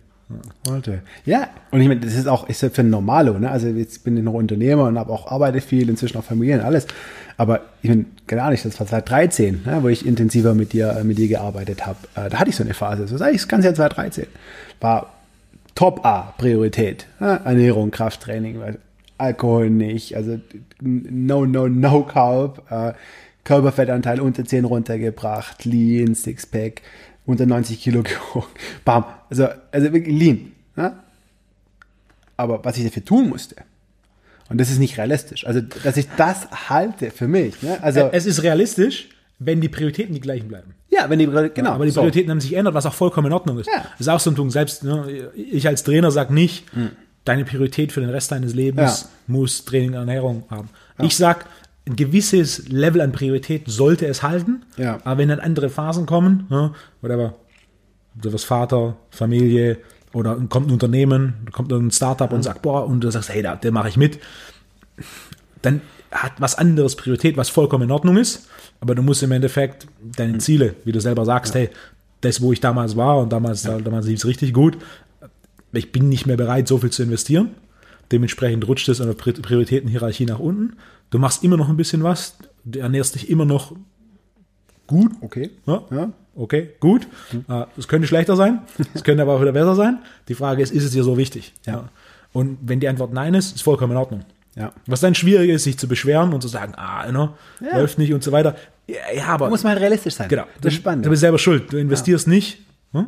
Wollte. Ja, und ich meine, das ist auch ist ja für Normalo, ne? Also jetzt bin ich noch Unternehmer und habe auch arbeite viel, inzwischen auch Familie und alles. Aber ich meine, keine Ahnung, das war 2013, ne, wo ich intensiver mit dir, mit dir gearbeitet habe. Äh, da hatte ich so eine Phase. So sage ich das ganze Jahr 2013. War Top A Priorität. Ne? Ernährung, Krafttraining, Alkohol nicht, also no, no, no Carb, äh, Körperfettanteil unter 10 runtergebracht, Lean, Sixpack, unter 90 Kilo gehoben. Bam. Also, also wirklich lean. Ne? Aber was ich dafür tun musste, und das ist nicht realistisch, also dass ich das halte für mich. Ne? Also, es ist realistisch, wenn die Prioritäten die gleichen bleiben. ja, wenn die, genau. aber die so. Prioritäten haben sich geändert, was auch vollkommen in Ordnung ist. Ja. Das ist auch so ein Punkt. Selbst ne, ich als Trainer sage nicht, deine Priorität für den Rest deines Lebens Ja. muss Training und Ernährung haben. Ich sage, ein gewisses Level an Priorität sollte es halten, Ja. aber wenn dann andere Phasen kommen, ne, whatever, du wirst Vater, Familie oder kommt ein Unternehmen, kommt ein Startup und sagt, boah, und du sagst, hey, da, den mache ich mit, dann hat was anderes Priorität, was vollkommen in Ordnung ist, aber du musst im Endeffekt deine Ziele, wie du selber sagst, hey, das, wo ich damals war und damals, damals lief es richtig gut, ich bin nicht mehr bereit, so viel zu investieren. Dementsprechend rutscht es an der Pri- Prioritätenhierarchie nach unten. Du machst immer noch ein bisschen was, du ernährst dich immer noch gut, Okay. ja, Ja. okay, gut. Äh, Es könnte schlechter sein, es könnte aber auch wieder besser sein. Die Frage ist, ist es dir so wichtig? Ja. Und wenn die Antwort nein ist, ist vollkommen in Ordnung. Ja. Was dann schwierig ist, sich zu beschweren und zu sagen, ah, ne, Ja. läuft nicht und so weiter. Ja, ja aber Muss man realistisch sein. genau, Das ist spannend. Du bist selber schuld. Du investierst nicht, hm?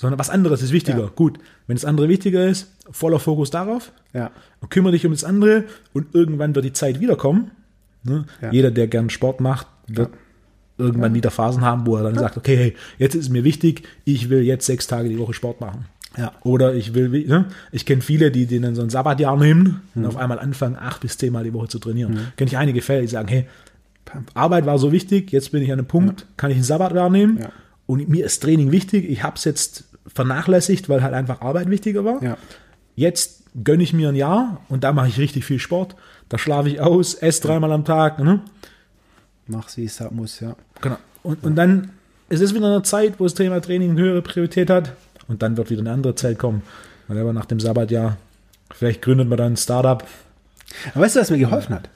Sondern was anderes ist wichtiger. Ja. Gut, wenn das andere wichtiger ist, voller Fokus darauf Ja. und kümmere dich um das andere und irgendwann wird die Zeit wiederkommen. Ne? Ja. Jeder, der gern Sport macht, wird irgendwann wieder Phasen haben, wo er dann sagt, okay, hey, jetzt ist es mir wichtig, ich will jetzt sechs Tage die Woche Sport machen. Ja. Oder ich will, ne? ich kenne viele, die denen so ein Sabbatjahr nehmen Mhm. und auf einmal anfangen, acht bis zehnmal die Woche zu trainieren. Kenne ich einige Fälle, die sagen, hey, Arbeit war so wichtig, jetzt bin ich an einem Punkt, kann ich einen Sabbat wahrnehmen. Und mir ist Training wichtig. Ich habe es jetzt vernachlässigt, weil halt einfach Arbeit wichtiger war. Ja. Jetzt gönne ich mir ein Jahr und da mache ich richtig viel Sport. Da schlafe ich aus, esse dreimal am Tag. Ne? Mach sie, es muss, ja. Genau. Und, und dann ist es wieder eine Zeit, wo das Thema Training eine höhere Priorität hat. Und dann wird wieder eine andere Zeit kommen. Weil aber nach dem Sabbatjahr, vielleicht gründet man dann ein Startup. Aber weißt du, was mir geholfen hat?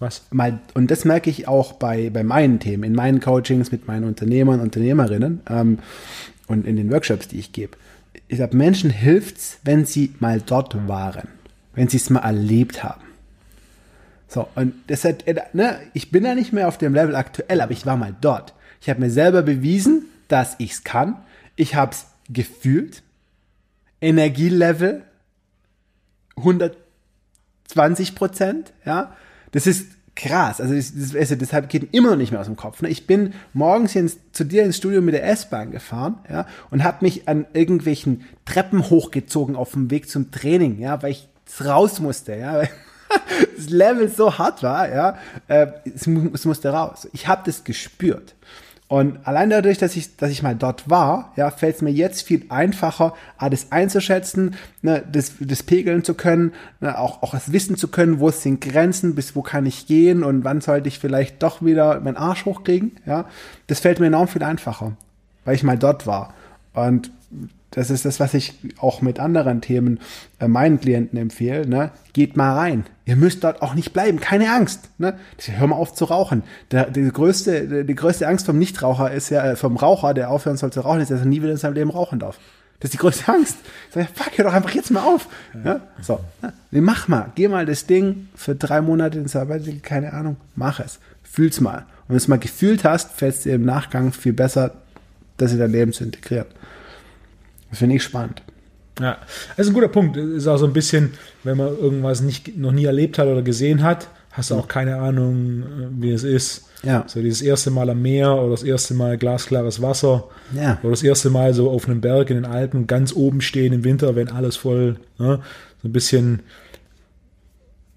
Was? Mal, und das merke ich auch bei, bei meinen Themen, in meinen Coachings mit meinen Unternehmern, Unternehmerinnen ähm, und in den Workshops, die ich gebe. Ich glaube, Menschen hilft's, wenn sie mal dort waren, wenn sie es mal erlebt haben. So, und das hat, ne, ich bin ja nicht mehr auf dem Level aktuell, aber ich war mal dort. Ich habe mir selber bewiesen, dass ich's kann. Ich habe es gefühlt. Energielevel 120 Prozent, ja. Das ist krass. Also, das, das, also deshalb geht immer noch nicht mehr aus dem Kopf. Ne? Ich bin morgens ins, zu dir ins Studio mit der S-Bahn gefahren, ja, und habe mich an irgendwelchen Treppen hochgezogen auf dem Weg zum Training, ja, weil ich raus musste, ja, weil das Level so hart war, ja, äh, es, es musste raus. Ich habe das gespürt. Und allein dadurch, dass ich, dass ich mal dort war, ja, fällt es mir jetzt viel einfacher, alles einzuschätzen, ne, das, das pegeln zu können, ne, auch, auch das wissen zu können, wo sind Grenzen, bis wo kann ich gehen und wann sollte ich vielleicht doch wieder meinen Arsch hochkriegen, ja. Das fällt mir enorm viel einfacher, weil ich mal dort war. Und das ist das, was ich auch mit anderen Themen äh, meinen Klienten empfehle. Ne? Geht mal rein. Ihr müsst dort auch nicht bleiben. Keine Angst. Ne? Hör mal auf zu rauchen. Der, die, größte, die größte Angst vom Nichtraucher ist ja, äh, vom Raucher, der aufhören soll zu rauchen, ist, dass er nie wieder in seinem Leben rauchen darf. Das ist die größte Angst. Ich sag, fuck, hör doch einfach jetzt mal auf. Ja. ja? So. Ja. Nee, mach mal. Geh mal das Ding für drei Monate ins Sabbatical, keine Ahnung. Mach es. Fühl's mal. Und wenn du es mal gefühlt hast, fällt es dir im Nachgang viel besser, das in dein Leben zu integrieren. Das finde ich spannend. Ja, das ist ein guter Punkt. Ist auch so ein bisschen, wenn man irgendwas nicht, noch nie erlebt hat oder gesehen hat, hast du auch keine Ahnung, wie es ist. Ja. So dieses erste Mal am Meer oder das erste Mal glasklares Wasser. Ja. Oder das erste Mal so auf einem Berg in den Alpen ganz oben stehen im Winter, wenn alles voll, ne? so ein bisschen,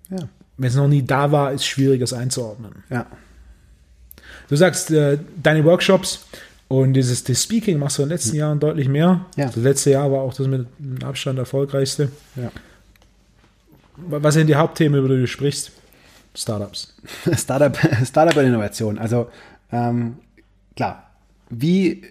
Ja. wenn es noch nie da war, ist schwierig, das einzuordnen. Ja. Du sagst, äh, deine Workshops und dieses das Speaking machst du in den letzten Jahren deutlich mehr. Ja. Das letzte Jahr war auch das mit Abstand erfolgreichste. Ja. Was sind die Hauptthemen, über die du sprichst? Startups. Startup, Startup und Innovation. Also ähm, klar, wie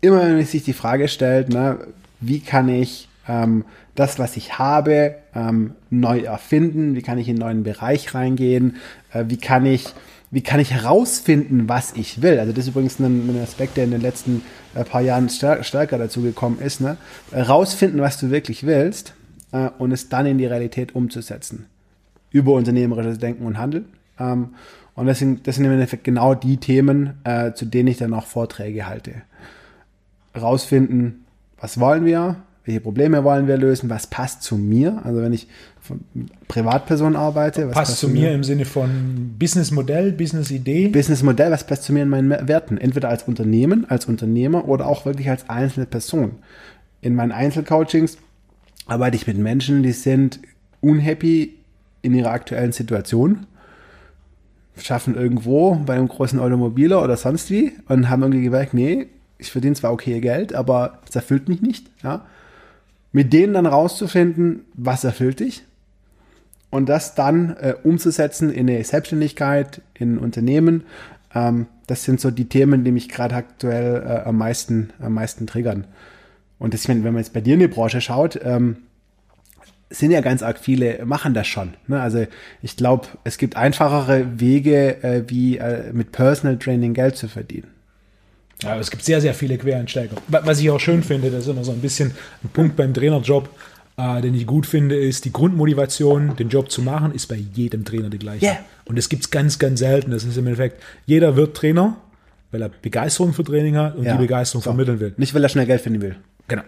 immer, wenn man sich die Frage stellt, ne, wie kann ich ähm, das, was ich habe, ähm, neu erfinden? Wie kann ich in einen neuen Bereich reingehen? Äh, wie kann ich wie kann ich herausfinden, was ich will? Also das ist übrigens ein, ein Aspekt, der in den letzten äh, paar Jahren stär stärker dazu gekommen ist. Ne? Herausfinden, was du wirklich willst äh, und es dann in die Realität umzusetzen. Über unternehmerisches Denken und Handeln. Ähm, und das sind, das sind im Endeffekt genau die Themen, äh, zu denen ich dann auch Vorträge halte. Herausfinden, was wollen wir, welche Probleme wollen wir lösen, was passt zu mir. Also wenn ich von Privatpersonen arbeite. Was passt, zu mir, mir im Sinne von Businessmodell, Business-Idee? Businessmodell, was passt zu mir in meinen Werten? Entweder als Unternehmen, als Unternehmer oder auch wirklich als einzelne Person. In meinen Einzelcoachings arbeite ich mit Menschen, die sind unhappy in ihrer aktuellen Situation, schaffen irgendwo bei einem großen Automobiler oder sonst wie und haben irgendwie gemerkt, nee, ich verdiene zwar okay Geld, aber es erfüllt mich nicht. Ja? Mit denen dann rauszufinden, was erfüllt dich, und das dann äh, umzusetzen in eine Selbstständigkeit, in Unternehmen, ähm, das sind so die Themen, die mich gerade aktuell äh, am meisten, am meisten triggern. Und das, wenn, wenn man jetzt bei dir in die Branche schaut, ähm, sind ja ganz arg viele, machen das schon. Ne? Also ich glaube, es gibt einfachere Wege, äh, wie äh, mit Personal Training Geld zu verdienen. Ja, es gibt sehr, sehr viele Quereinsteiger. Was ich auch schön finde, das ist immer so ein bisschen ein Punkt beim Trainerjob, äh, den ich gut finde, ist die Grundmotivation, den Job zu machen, ist bei jedem Trainer die gleiche. Yeah. Und das gibt es ganz, ganz selten. Das ist im Endeffekt, jeder wird Trainer, weil er Begeisterung für Training hat und Ja. die Begeisterung So. vermitteln will. Nicht, weil er schnell Geld finden will. Genau.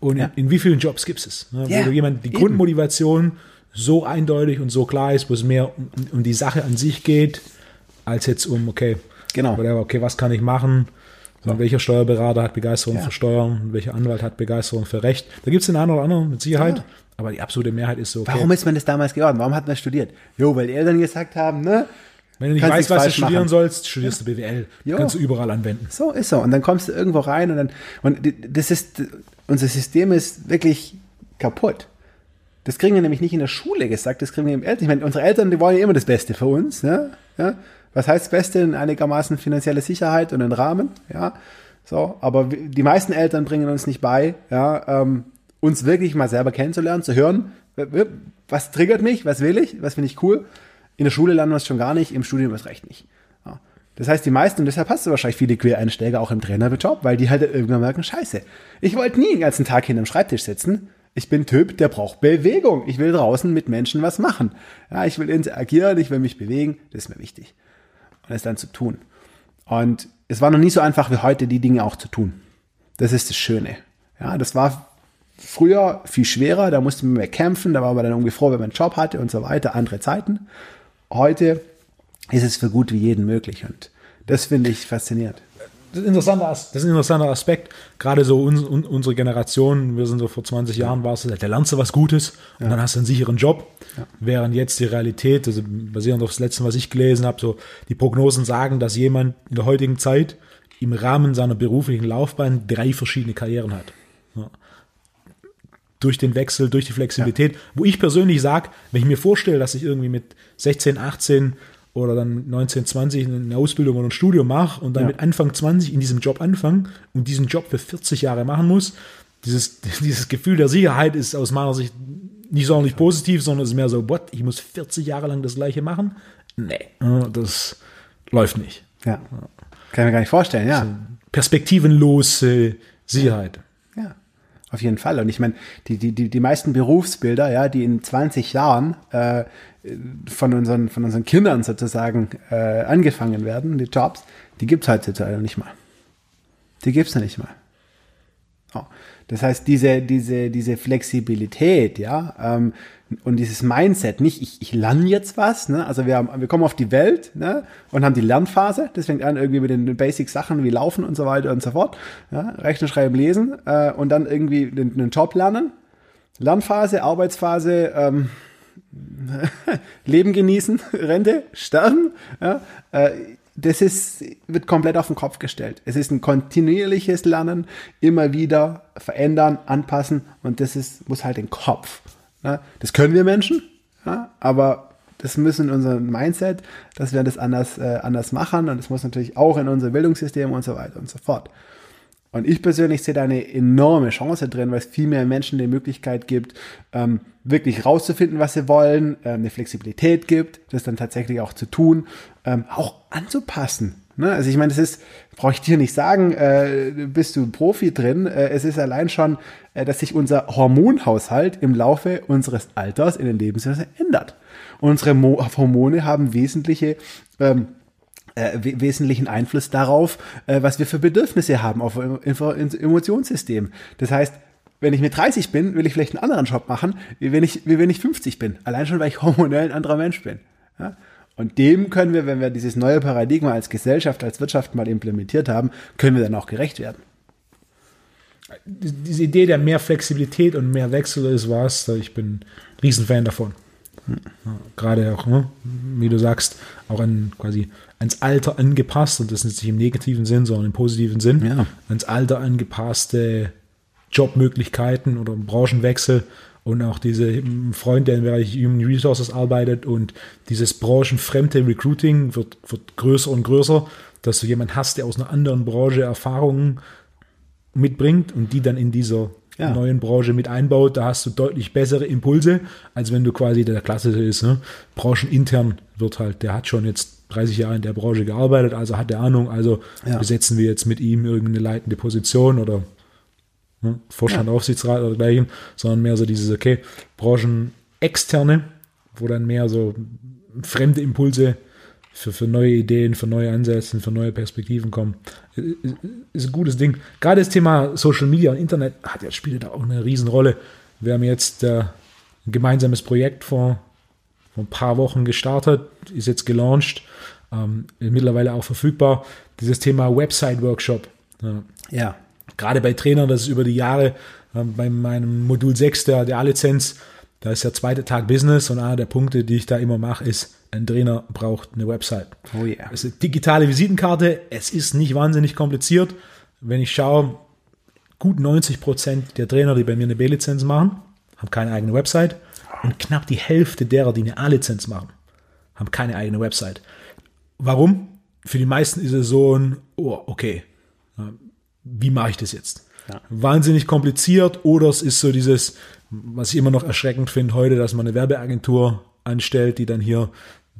Und Ja. in, in wie vielen Jobs gibt es? Ne? Ja, wo jemand die eben. Grundmotivation so eindeutig und so klar ist, wo es mehr um, um die Sache an sich geht, als jetzt um, okay, Genau. whatever, okay, was kann ich machen? Und welcher Steuerberater hat Begeisterung Ja. für Steuern? Welcher Anwalt hat Begeisterung für Recht? Da gibt es den einen oder anderen mit Sicherheit, Ja. aber die absolute Mehrheit ist so, okay, Warum ist man das damals geworden? Warum hat man studiert? Jo, weil die Eltern gesagt haben, ne? Wenn du nicht weißt, was du studieren machen. sollst, studierst du BWL. Jo. Kannst du überall anwenden. So ist so. Und dann kommst du irgendwo rein und dann, und das ist, unser System ist wirklich kaputt. Das kriegen wir nämlich nicht in der Schule gesagt, das kriegen wir im Eltern. Ich meine, unsere Eltern, die wollen ja immer das Beste für uns. Ja? Ja? Was heißt das Beste? In einigermaßen finanzielle Sicherheit und einen Rahmen. Ja? So, aber die meisten Eltern bringen uns nicht bei, ja, ähm, uns wirklich mal selber kennenzulernen, zu hören, was triggert mich, was will ich, was finde ich cool. In der Schule lernen wir es schon gar nicht, im Studium erst recht nicht. Ja. Das heißt, die meisten, und deshalb hast du wahrscheinlich viele Quereinsteiger auch im Trainerjob, weil die halt irgendwann merken, scheiße, ich wollte nie den ganzen Tag hinterm Schreibtisch sitzen. Ich bin Typ, der braucht Bewegung. Ich will draußen mit Menschen was machen. Ja, ich will interagieren, ich will mich bewegen, das ist mir wichtig. Und das dann zu tun. Und es war noch nie so einfach wie heute, die Dinge auch zu tun. Das ist das Schöne. Ja, das war früher viel schwerer, da musste man mehr kämpfen, da war man dann irgendwie froh, wenn man einen Job hatte und so weiter, andere Zeiten. Heute ist es für gut wie jeden möglich und das finde ich faszinierend. Das ist, ein interessanter, As- das ist ein interessanter Aspekt. Gerade so uns, un, unsere Generation, wir sind so vor 20 Jahren, war es, da lernst du was Gutes und dann hast du einen sicheren Job. Während jetzt die Realität, also basierend auf das Letzte, was ich gelesen habe, so die Prognosen sagen, dass jemand in der heutigen Zeit im Rahmen seiner beruflichen Laufbahn drei verschiedene Karrieren hat. Ja. Durch den Wechsel, durch die Flexibilität, wo ich persönlich sage, wenn ich mir vorstelle, dass ich irgendwie mit 16, 18 oder dann mit 19, 20 eine Ausbildung oder ein Studium mache und dann Ja. mit Anfang 20 in diesem Job anfange und diesen Job für 40 Jahre machen muss, dieses, dieses Gefühl der Sicherheit ist aus meiner Sicht nicht sonderlich positiv, sondern es ist mehr so, what, ich muss 40 Jahre lang das gleiche machen? Nee, äh, das läuft nicht. Ja. Kann ich mir gar nicht vorstellen, ja. Perspektivenlose Sicherheit. Ja, auf jeden Fall. Und ich meine, die, die, die, die meisten Berufsbilder, ja, die in 20 Jahren äh, von, unseren, von unseren Kindern sozusagen äh, angefangen werden, die Jobs, die gibt's heutzutage nicht mal. Die gibt's noch nicht mal. Oh. Das heißt, diese, diese, diese Flexibilität, ja, ähm, und dieses Mindset, nicht ich, ich lerne jetzt was, ne? Also wir, haben, wir kommen auf die Welt ne? und haben die Lernphase. Das fängt an irgendwie mit den Basic-Sachen wie Laufen und so weiter und so fort. Ja? Rechnen, Schreiben, Lesen äh, und dann irgendwie den Job lernen. Lernphase, Arbeitsphase, ähm, Leben genießen, Rente, sterben. Ja? Äh, das ist, wird komplett auf den Kopf gestellt. Es ist ein kontinuierliches Lernen, immer wieder verändern, anpassen und das ist, muss halt den Kopf. Ja? Das können wir Menschen, ja? aber das müssen in unserem Mindset, dass wir das anders, äh, anders machen und das muss natürlich auch in unser Bildungssystem und so weiter und so fort. Und ich persönlich sehe da eine enorme Chance drin, weil es viel mehr Menschen die Möglichkeit gibt, ähm, wirklich rauszufinden, was sie wollen, ähm, eine Flexibilität gibt, das dann tatsächlich auch zu tun, ähm, auch anzupassen. Ne? Also ich meine, das ist, brauche ich dir nicht sagen, äh, bist du Profi drin. Äh, es ist allein schon, äh, dass sich unser Hormonhaushalt im Laufe unseres Alters in den Lebensjahren ändert. Unsere Mo Hormone haben wesentliche äh, we wesentlichen Einfluss darauf, äh, was wir für Bedürfnisse haben auf unser Emotionssystem. Das heißt, wenn ich mit 30 bin, will ich vielleicht einen anderen Job machen, wie wenn ich, wie wenn ich 50 bin. Allein schon, weil ich hormonell ein anderer Mensch bin. Ja? Und dem können wir, wenn wir dieses neue Paradigma als Gesellschaft, als Wirtschaft mal implementiert haben, können wir dann auch gerecht werden. Diese Idee der mehr Flexibilität und mehr Wechsel ist was, ich bin Riesenfan davon. Ja, gerade auch, ne, wie du sagst, auch an quasi ans Alter angepasst, und das ist nicht im negativen Sinn, sondern im positiven Sinn, Ja. ans Alter angepasste Jobmöglichkeiten oder Branchenwechsel und auch diese ein Freund, der im Bereich Human Resources arbeitet und dieses branchenfremde Recruiting wird, wird größer und größer, dass du jemanden hast, der aus einer anderen Branche Erfahrungen mitbringt und die dann in dieser Ja. neuen Branche mit einbaut, da hast du deutlich bessere Impulse, als wenn du quasi der klassische ist. Ne? Branchenintern wird halt, der hat schon jetzt 30 Jahre in der Branche gearbeitet, also hat der Ahnung, also Ja. besetzen wir jetzt mit ihm irgendeine leitende Position oder ne, Vorstand, Aufsichtsrat oder dergleichen, sondern mehr so dieses, okay, Branchenexterne, wo dann mehr so fremde Impulse für, für neue Ideen, für neue Ansätze, für neue Perspektiven kommen. Ist ein gutes Ding. Gerade das Thema Social Media und Internet hat ja, spielt da auch eine Riesenrolle. Wir haben jetzt äh, ein gemeinsames Projekt vor, vor ein paar Wochen gestartet, ist jetzt gelauncht, ähm, mittlerweile auch verfügbar. Dieses Thema Website-Workshop. Ja Ja. gerade bei Trainern, das ist über die Jahre, ähm, bei meinem Modul 6 der, der A-Lizenz, da ist der zweite Tag Business und einer der Punkte, die ich da immer mache, ist ein Trainer braucht eine Website. Oh yeah. Es ist eine digitale Visitenkarte. Es ist nicht wahnsinnig kompliziert. Wenn ich schaue, gut 90 Prozent der Trainer, die bei mir eine B-Lizenz machen, haben keine eigene Website. Und knapp die Hälfte derer, die eine A-Lizenz machen, haben keine eigene Website. Warum? Für die meisten ist es so ein, oh, okay, wie mache ich das jetzt? Ja. Wahnsinnig kompliziert oder es ist so dieses, was ich immer noch erschreckend finde heute, dass man eine Werbeagentur anstellt, die dann hier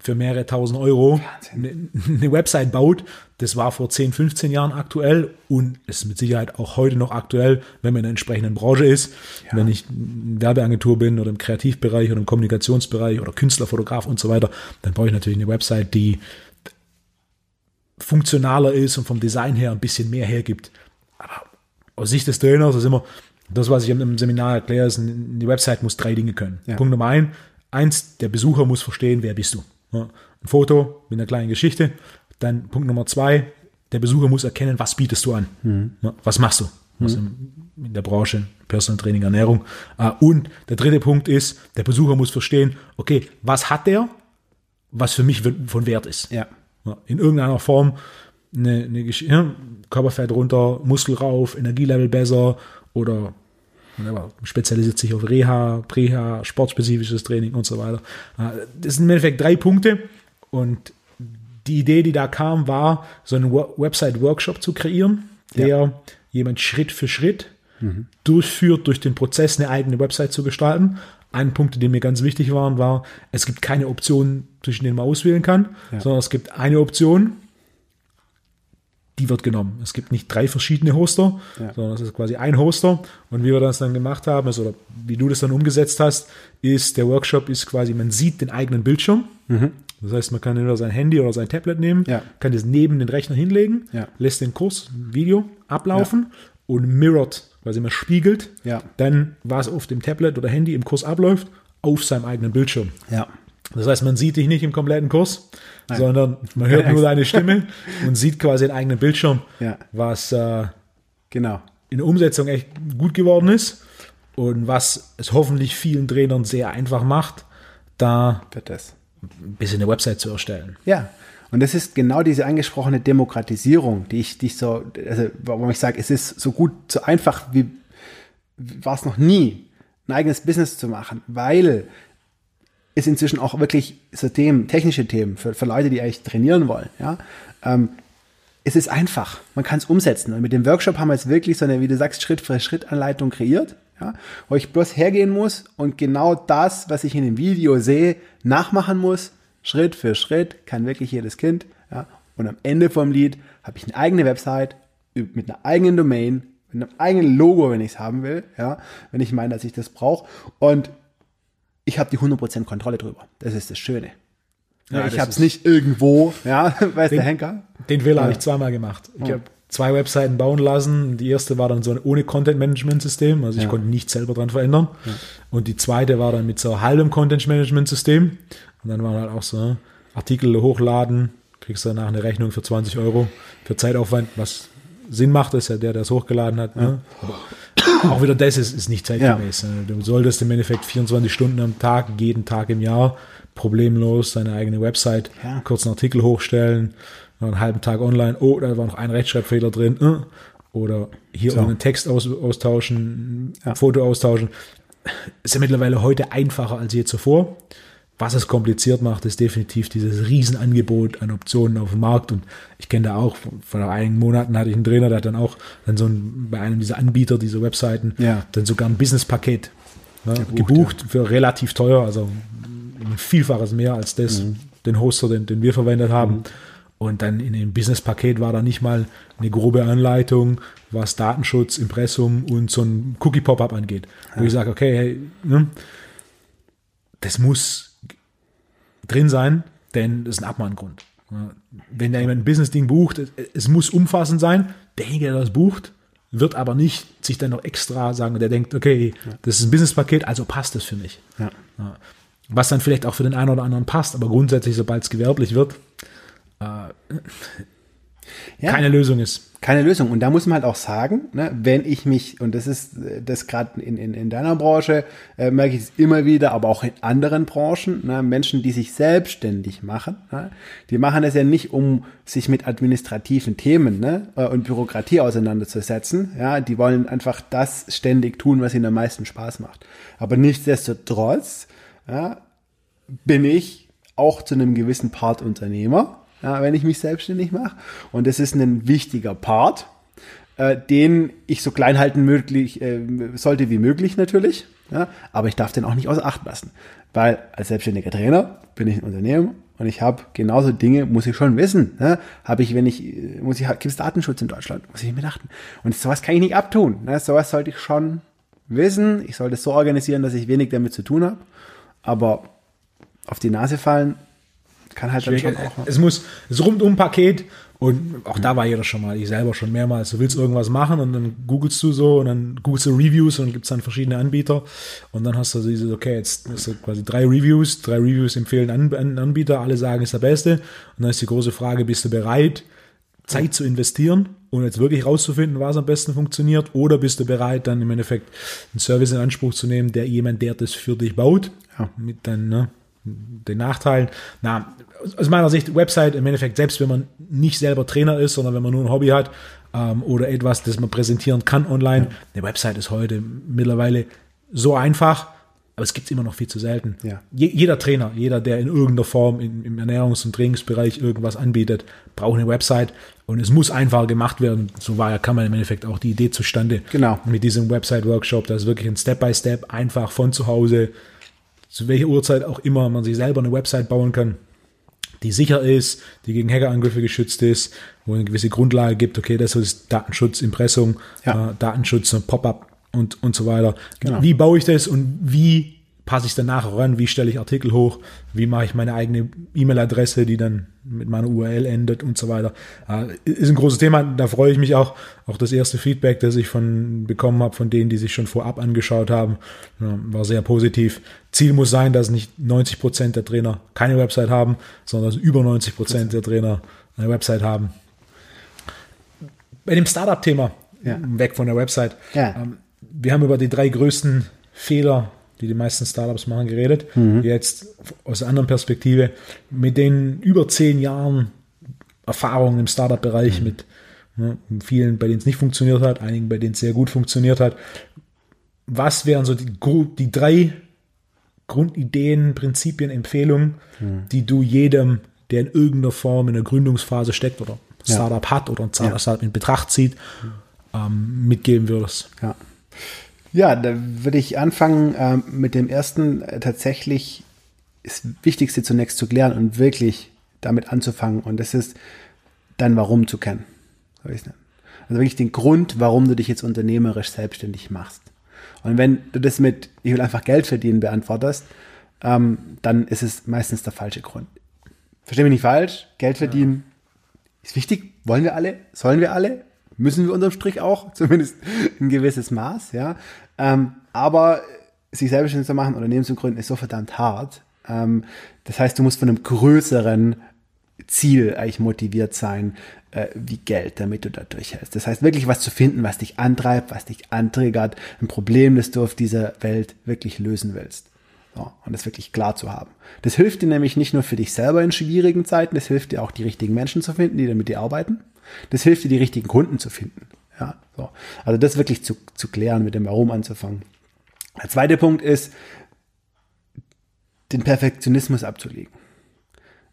für mehrere tausend Euro eine, eine Website baut. Das war vor 10, 15 Jahren aktuell und ist mit Sicherheit auch heute noch aktuell, wenn man in der entsprechenden Branche ist. Ja. Wenn ich Werbeagentur bin oder im Kreativbereich oder im Kommunikationsbereich oder Künstler, Fotograf und so weiter, dann brauche ich natürlich eine Website, die funktionaler ist und vom Design her ein bisschen mehr hergibt. Aber aus Sicht des Trainers ist immer, das, was ich im Seminar erkläre, ist, die Website muss drei Dinge können. Ja. Punkt Nummer ein, eins, der Besucher muss verstehen, wer bist du. Ja, ein Foto mit einer kleinen Geschichte. Dann Punkt Nummer zwei, der Besucher muss erkennen, was bietest du an. Ja, was machst du? Was in, in der Branche, Personal Training, Ernährung. Ah, Und der dritte Punkt ist, der Besucher muss verstehen, okay, was hat der, was für mich von Wert ist. Ja. In irgendeiner Form eine, eine Körperfett runter, Muskel rauf, Energielevel besser oder whatever, spezialisiert sich auf Reha, Preha, sportspezifisches Training und so weiter. Das sind im Endeffekt drei Punkte und die Idee, die da kam, war, so einen Wo- Website-Workshop zu kreieren, der jemand Schritt für Schritt durchführt, durch den Prozess eine eigene Website zu gestalten. Ein Punkt, die mir ganz wichtig waren, war, es gibt keine Optionen, zwischen denen man auswählen kann, sondern es gibt eine Option, die wird genommen. Es gibt nicht drei verschiedene Hoster, Ja. sondern es ist quasi ein Hoster. Und wie wir das dann gemacht haben, ist, oder wie du das dann umgesetzt hast, ist, der Workshop ist quasi, man sieht den eigenen Bildschirm. Das heißt, man kann entweder sein Handy oder sein Tablet nehmen, Ja. kann das neben den Rechner hinlegen, Ja. lässt den Kurs, Video ablaufen und mirrored, quasi man spiegelt, Ja. dann, was auf dem Tablet oder Handy im Kurs abläuft, auf seinem eigenen Bildschirm. Ja. Das heißt, man sieht dich nicht im kompletten Kurs, sondern man hört nur deine Stimme und sieht quasi den eigenen Bildschirm, Ja. was äh, Genau. in der Umsetzung echt gut geworden ist und was es hoffentlich vielen Trainern sehr einfach macht, da ein bisschen eine Website zu erstellen. Ja. Und das ist genau diese angesprochene Demokratisierung, die ich, die ich so, also warum ich sage, es ist so gut, so einfach wie war es noch nie, ein eigenes Business zu machen, weil es inzwischen auch wirklich so Themen, technische Themen für, für Leute, die eigentlich trainieren wollen, ja, ähm, es ist einfach, man kann es umsetzen. Und mit dem Workshop haben wir jetzt wirklich so eine, wie du sagst, Schritt für Schritt Anleitung kreiert, ja, wo ich bloß hergehen muss und genau das, was ich in dem Video sehe, nachmachen muss, Schritt für Schritt, kann wirklich jedes Kind, ja, und am Ende vom Lied habe ich eine eigene Website mit einer eigenen Domain, mit einem eigenen Logo, wenn ich es haben will, ja, wenn ich meine, dass ich das brauche und ich habe die 100% Kontrolle drüber. Das ist das Schöne. Ja, Ja, ich habe es nicht irgendwo, ja, weiß der Henker. Den Fehler habe ich zweimal gemacht. Ich habe zwei Webseiten bauen lassen. Die erste war dann so ein ohne Content-Management-System, also ich Ja. konnte nichts selber dran verändern. Und die zweite war dann mit so halbem Content-Management-System. Und dann waren halt auch so ne, Artikel hochladen, kriegst danach eine Rechnung für 20 Euro für Zeitaufwand, was Sinn macht, ist ja der, der es hochgeladen hat. Ne? Auch wieder das ist, ist nicht zeitgemäß. ne? Du solltest im Endeffekt 24 Stunden am Tag, jeden Tag im Jahr problemlos deine eigene Website, Ja. kurz einen Artikel hochstellen, einen halben Tag online, oh, da war noch ein Rechtschreibfehler drin, äh, oder hier So. einen Text aus, austauschen, Ja. ein Foto austauschen. Ist ja mittlerweile heute einfacher als je zuvor. Was es kompliziert macht, ist definitiv dieses Riesenangebot an Optionen auf dem Markt. Und ich kenne da auch, vor einigen Monaten hatte ich einen Trainer, der hat dann auch dann so ein, bei einem dieser Anbieter, dieser Webseiten, Ja. dann sogar ein Business-Paket ne, Gebucht, gebucht für relativ teuer, also ein Vielfaches mehr als das, Mhm. den Hoster, den, den wir verwendet haben. Und dann in dem Business-Paket war da nicht mal eine grobe Anleitung, was Datenschutz, Impressum und so ein Cookie-Pop-Up angeht. Wo ich sage, okay, hey, ne, das muss drin sein, denn das ist ein Abmahngrund. Wenn da jemand ein Business-Ding bucht, es, muss umfassend sein. Derjenige, der das bucht, wird aber nicht sich dann noch extra sagen, der denkt, okay, das ist ein Business-Paket, also passt das für mich. Ja. Ja. Was dann vielleicht auch für den einen oder anderen passt, aber grundsätzlich, sobald es gewerblich wird, Ja. keine Lösung ist. keine Lösung. Und da muss man halt auch sagen, ne, wenn ich mich, und das ist äh, das gerade in, in, in deiner Branche, äh, merke ich es immer wieder, aber auch in anderen Branchen, ne, Menschen, die sich selbstständig machen, ne, die machen es ja nicht, um sich mit administrativen Themen ne, äh, und Bürokratie auseinanderzusetzen. Ja, die wollen einfach das ständig tun, was ihnen am meisten Spaß macht. Aber nichtsdestotrotz ja, bin ich auch zu einem gewissen Part Unternehmer, wenn ich mich selbstständig mache. Und das ist ein wichtiger Part, äh, den ich so klein halten möglich, äh, sollte wie möglich natürlich. Aber ich darf den auch nicht außer Acht lassen. Weil als selbstständiger Trainer bin ich ein Unternehmen und ich habe genauso Dinge, muss ich schon wissen. Ne? Habe ich, wenn ich, muss ich, gibt es Datenschutz in Deutschland, muss ich mir achten. Und sowas kann ich nicht abtun. Ne? Sowas sollte ich schon wissen. Ich sollte es so organisieren, dass ich wenig damit zu tun habe. Aber auf die Nase fallen kann halt dann schon auch. Es muss das Rundum-Paket und auch da war jeder schon mal, ich selber schon mehrmals. Du willst irgendwas machen und dann googelst du so und dann googelst du Reviews und dann gibt es dann verschiedene Anbieter und dann hast du dieses, okay, jetzt hast du quasi drei Reviews, drei Reviews empfehlen An An Anbieter, alle sagen, ist der beste und dann ist die große Frage, bist du bereit, Zeit zu investieren und jetzt wirklich rauszufinden, was am besten funktioniert oder bist du bereit, dann im Endeffekt einen Service in Anspruch zu nehmen, der jemand, der das für dich baut, Ja. mit dann, ne, den Nachteilen. Na, aus meiner Sicht, Website im Endeffekt, selbst wenn man nicht selber Trainer ist, sondern wenn man nur ein Hobby hat ähm, oder etwas, das man präsentieren kann online, eine Website ist heute mittlerweile so einfach, aber es gibt es immer noch viel zu selten. Ja. Je, jeder Trainer, jeder, der in irgendeiner Form in, im Ernährungs- und Trainingsbereich irgendwas anbietet, braucht eine Website und es muss einfach gemacht werden. So war ja, kam man im Endeffekt auch die Idee zustande. Genau. Mit diesem Website-Workshop, das ist wirklich ein Step-by-Step, einfach von zu Hause, zu welcher Uhrzeit auch immer man sich selber eine Website bauen kann, die sicher ist, die gegen Hackerangriffe geschützt ist, wo eine gewisse Grundlage gibt, okay, das ist Datenschutz, Impressum, Ja. äh, Datenschutz, Pop-up und, und so weiter. Genau. Wie baue ich das und wie passe ich es dann nachher ran, wie stelle ich Artikel hoch, wie mache ich meine eigene E-Mail-Adresse, die dann mit meiner URL endet und so weiter. Äh, ist ein großes Thema, da freue ich mich auch. Auch das erste Feedback, das ich von bekommen habe, von denen, die sich schon vorab angeschaut haben, war sehr positiv. Ziel muss sein, dass nicht 90 Prozent der Trainer keine Website haben, sondern dass über 90 Prozent der Trainer eine Website haben. Bei dem Startup-Thema, Ja. weg von der Website, Ja. ähm, wir haben über die drei größten Fehler, die die meisten Startups machen, geredet. Jetzt aus einer anderen Perspektive, mit den über zehn Jahren Erfahrung im Startup-Bereich, mit ne, vielen, bei denen es nicht funktioniert hat, einigen, bei denen es sehr gut funktioniert hat. Was wären so die, die drei Grundideen, Prinzipien, Empfehlungen, die du jedem, der in irgendeiner Form in der Gründungsphase steckt oder Ja. Startup hat oder ein Startup in Betracht zieht, ähm, mitgeben würdest? Ja. Ja, da würde ich anfangen ähm, mit dem ersten äh, tatsächlich das Wichtigste zunächst zu klären und wirklich damit anzufangen. Und das ist dein Warum zu kennen. Also wirklich den Grund, warum du dich jetzt unternehmerisch selbstständig machst. Und wenn du das mit, ich will einfach Geld verdienen, beantwortest, ähm, dann ist es meistens der falsche Grund. Versteh mich nicht falsch, Geld verdienen ist wichtig, wollen wir alle, sollen wir alle, müssen wir unterm Strich auch, zumindest ein gewisses Maß, ja. Ähm, aber sich selbstständig zu machen, Unternehmen zu gründen, ist so verdammt hart. Ähm, das heißt, du musst von einem größeren Ziel eigentlich motiviert sein, äh, wie Geld, damit du da durchhältst. Das heißt, wirklich was zu finden, was dich antreibt, was dich antriggert, ein Problem, das du auf dieser Welt wirklich lösen willst. So, und das wirklich klar zu haben. Das hilft dir nämlich nicht nur für dich selber in schwierigen Zeiten, das hilft dir auch, die richtigen Menschen zu finden, die dann mit dir arbeiten. Das hilft dir, die richtigen Kunden zu finden. Ja, so. Also das wirklich zu, zu klären, mit dem Warum anzufangen. Der zweite Punkt ist, den Perfektionismus abzulegen.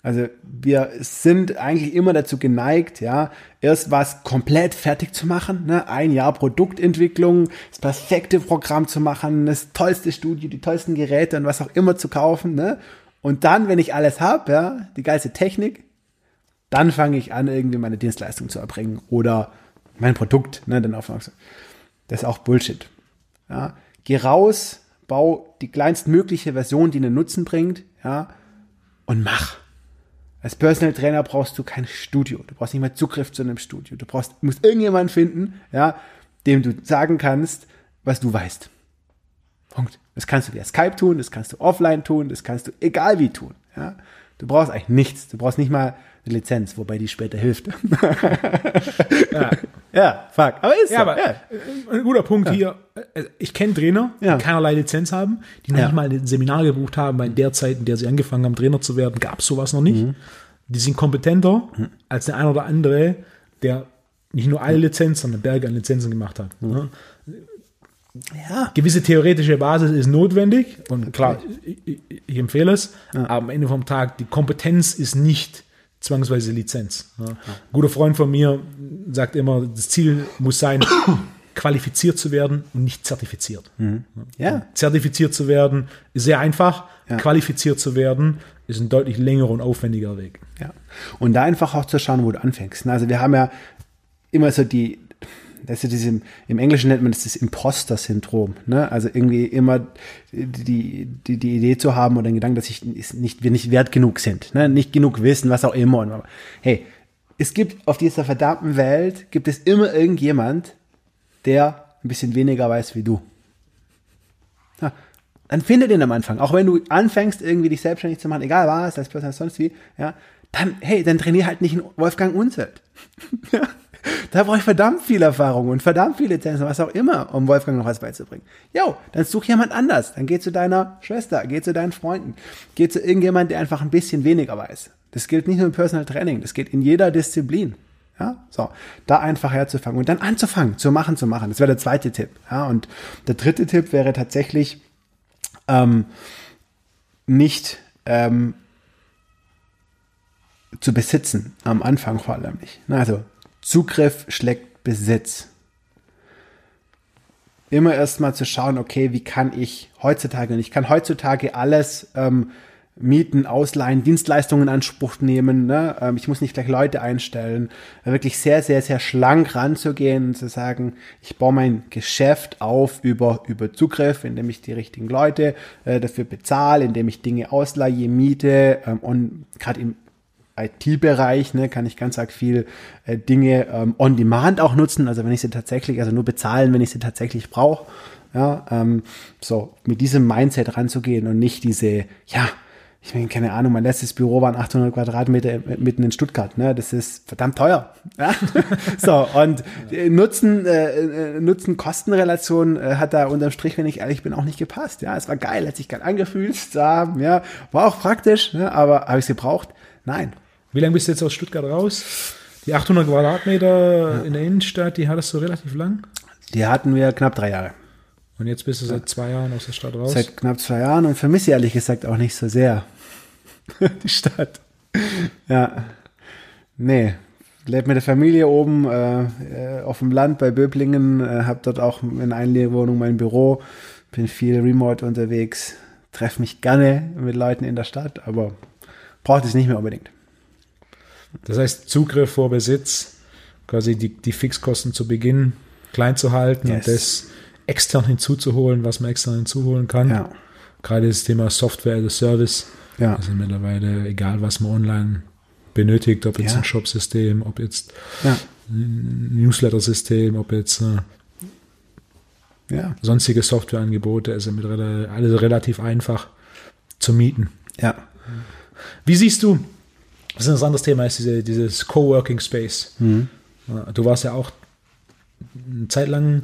Also wir sind eigentlich immer dazu geneigt, ja, erst was komplett fertig zu machen, ne? ein Jahr Produktentwicklung, das perfekte Programm zu machen, das tollste Studio, die tollsten Geräte und was auch immer zu kaufen, ne? Und dann, wenn ich alles habe, ja, die geilste Technik, dann fange ich an, irgendwie meine Dienstleistung zu erbringen oder mein Produkt, ne, dann aufmerksam. Das ist auch Bullshit. Ja, geh raus, bau die kleinstmögliche Version, die einen Nutzen bringt, ja, und mach. Als Personal Trainer brauchst du kein Studio. Du brauchst nicht mal Zugriff zu einem Studio. Du brauchst, musst irgendjemanden finden, ja, dem du sagen kannst, was du weißt. Punkt. Das kannst du via Skype tun, das kannst du offline tun, das kannst du egal wie tun. Ja. Du brauchst eigentlich nichts. Du brauchst nicht mal eine Lizenz, wobei die später hilft. Ja. ja, fuck. Aber ist Ja, so. aber ja. äh, ein guter Punkt hier. Äh, Ich kenne Trainer, Ja. die keinerlei Lizenz haben, die noch Ja. nicht mal ein Seminar gebucht haben, weil in der Zeit, in der sie angefangen haben, Trainer zu werden, gab es sowas noch Mhm. nicht. Die sind kompetenter als der ein oder andere, der nicht nur eine Lizenz, sondern Berge an Lizenzen gemacht hat. Mhm. Ja. ja. Gewisse theoretische Basis ist notwendig und klar, ich, ich, empfehle es, aber am Ende vom Tag, die Kompetenz ist nicht zwangsweise Lizenz. Ja. Ein guter Freund von mir sagt immer, das Ziel muss sein, qualifiziert zu werden und nicht zertifiziert. Ja. Zertifiziert zu werden ist sehr einfach, qualifiziert zu werden ist ein deutlich längerer und aufwendiger Weg. Ja. Und da einfach auch zu schauen, wo du anfängst. Also wir haben ja immer so die, das ist diesem, im Englischen nennt man das das Imposter-Syndrom. Ne? Also irgendwie immer die, die, die Idee zu haben oder den Gedanken, dass ich nicht, wir nicht wert genug sind, ne? nicht genug wissen, was auch immer. Und, hey, es gibt auf dieser verdammten Welt, gibt es immer irgendjemand, der ein bisschen weniger weiß wie du. Ja, dann finde den am Anfang. Auch wenn du anfängst, irgendwie dich selbstständig zu machen, egal was, als Person, sonst wie, ja, dann, hey, dann trainier halt nicht in Wolfgang Unselt. da brauche ich verdammt viel Erfahrung und verdammt viele Lizenzen, was auch immer, um Wolfgang noch was beizubringen. Jo, dann such jemand anders. Dann geh zu deiner Schwester, geh zu deinen Freunden, geh zu irgendjemand, der einfach ein bisschen weniger weiß. Das gilt nicht nur im Personal Training, das geht in jeder Disziplin. Ja, so, da einfach herzufangen und dann anzufangen, zu machen, zu machen. Das wäre der zweite Tipp. Ja, und der dritte Tipp wäre tatsächlich, ähm, nicht ähm, zu besitzen, am Anfang vor allem nicht. Also Zugriff schlägt Besitz. Immer erstmal zu schauen, okay, wie kann ich heutzutage, und ich kann heutzutage alles ähm, mieten, ausleihen, Dienstleistungen in Anspruch nehmen. Ne? Ähm, ich muss nicht gleich Leute einstellen. Wirklich sehr, sehr, sehr schlank ranzugehen und zu sagen, ich baue mein Geschäft auf über, über Zugriff, indem ich die richtigen Leute äh, dafür bezahle, indem ich Dinge ausleihe, miete ähm, und gerade im IT-Bereich ne, kann ich ganz arg viel äh, Dinge ähm, on demand auch nutzen, also wenn ich sie tatsächlich, also nur bezahlen, wenn ich sie tatsächlich brauche. Ja, ähm, so mit diesem Mindset ranzugehen und nicht diese, ja, ich meine, keine Ahnung, mein letztes Büro waren 800 Quadratmeter mitten in Stuttgart, ne? Das ist verdammt teuer. Ja? so, und äh, Nutzen, äh, äh, Nutzen-Kosten-Relation äh, hat da unterm Strich, wenn ich ehrlich bin, auch nicht gepasst. Ja, es war geil, hat sich geil angefühlt ja, war auch praktisch, ne? aber habe ich es gebraucht? Nein. Wie lange bist du jetzt aus Stuttgart raus? Die 800 Quadratmeter in der Innenstadt, die hattest du relativ lang. Die hatten wir knapp drei Jahre. Und jetzt bist du seit zwei Jahren aus der Stadt raus. Seit knapp zwei Jahren und vermisse ehrlich gesagt auch nicht so sehr die Stadt. Ja. Nee. Lebe mit der Familie oben äh, äh, auf dem Land bei Böblingen, äh, habe dort auch in Einlegewohnung mein Büro, bin viel remote unterwegs, treffe mich gerne mit Leuten in der Stadt, aber braucht es nicht mehr unbedingt. Das heißt, Zugriff vor Besitz, quasi die, die Fixkosten zu Beginn klein zu halten Yes. und das extern hinzuzuholen, was man extern hinzuholen kann. Ja. Gerade das Thema Software as a Service. Ja. Also mittlerweile, egal was man online benötigt, ob jetzt Ja. ein Shop-System, ob jetzt Ja. ein Newsletter-System, ob jetzt äh, Ja. sonstige Softwareangebote, also mit alles relativ einfach zu mieten. Ja. Wie siehst du, was ein anderes Thema ist, diese, dieses Coworking Space. Ja, Du warst ja auch eine Zeit lang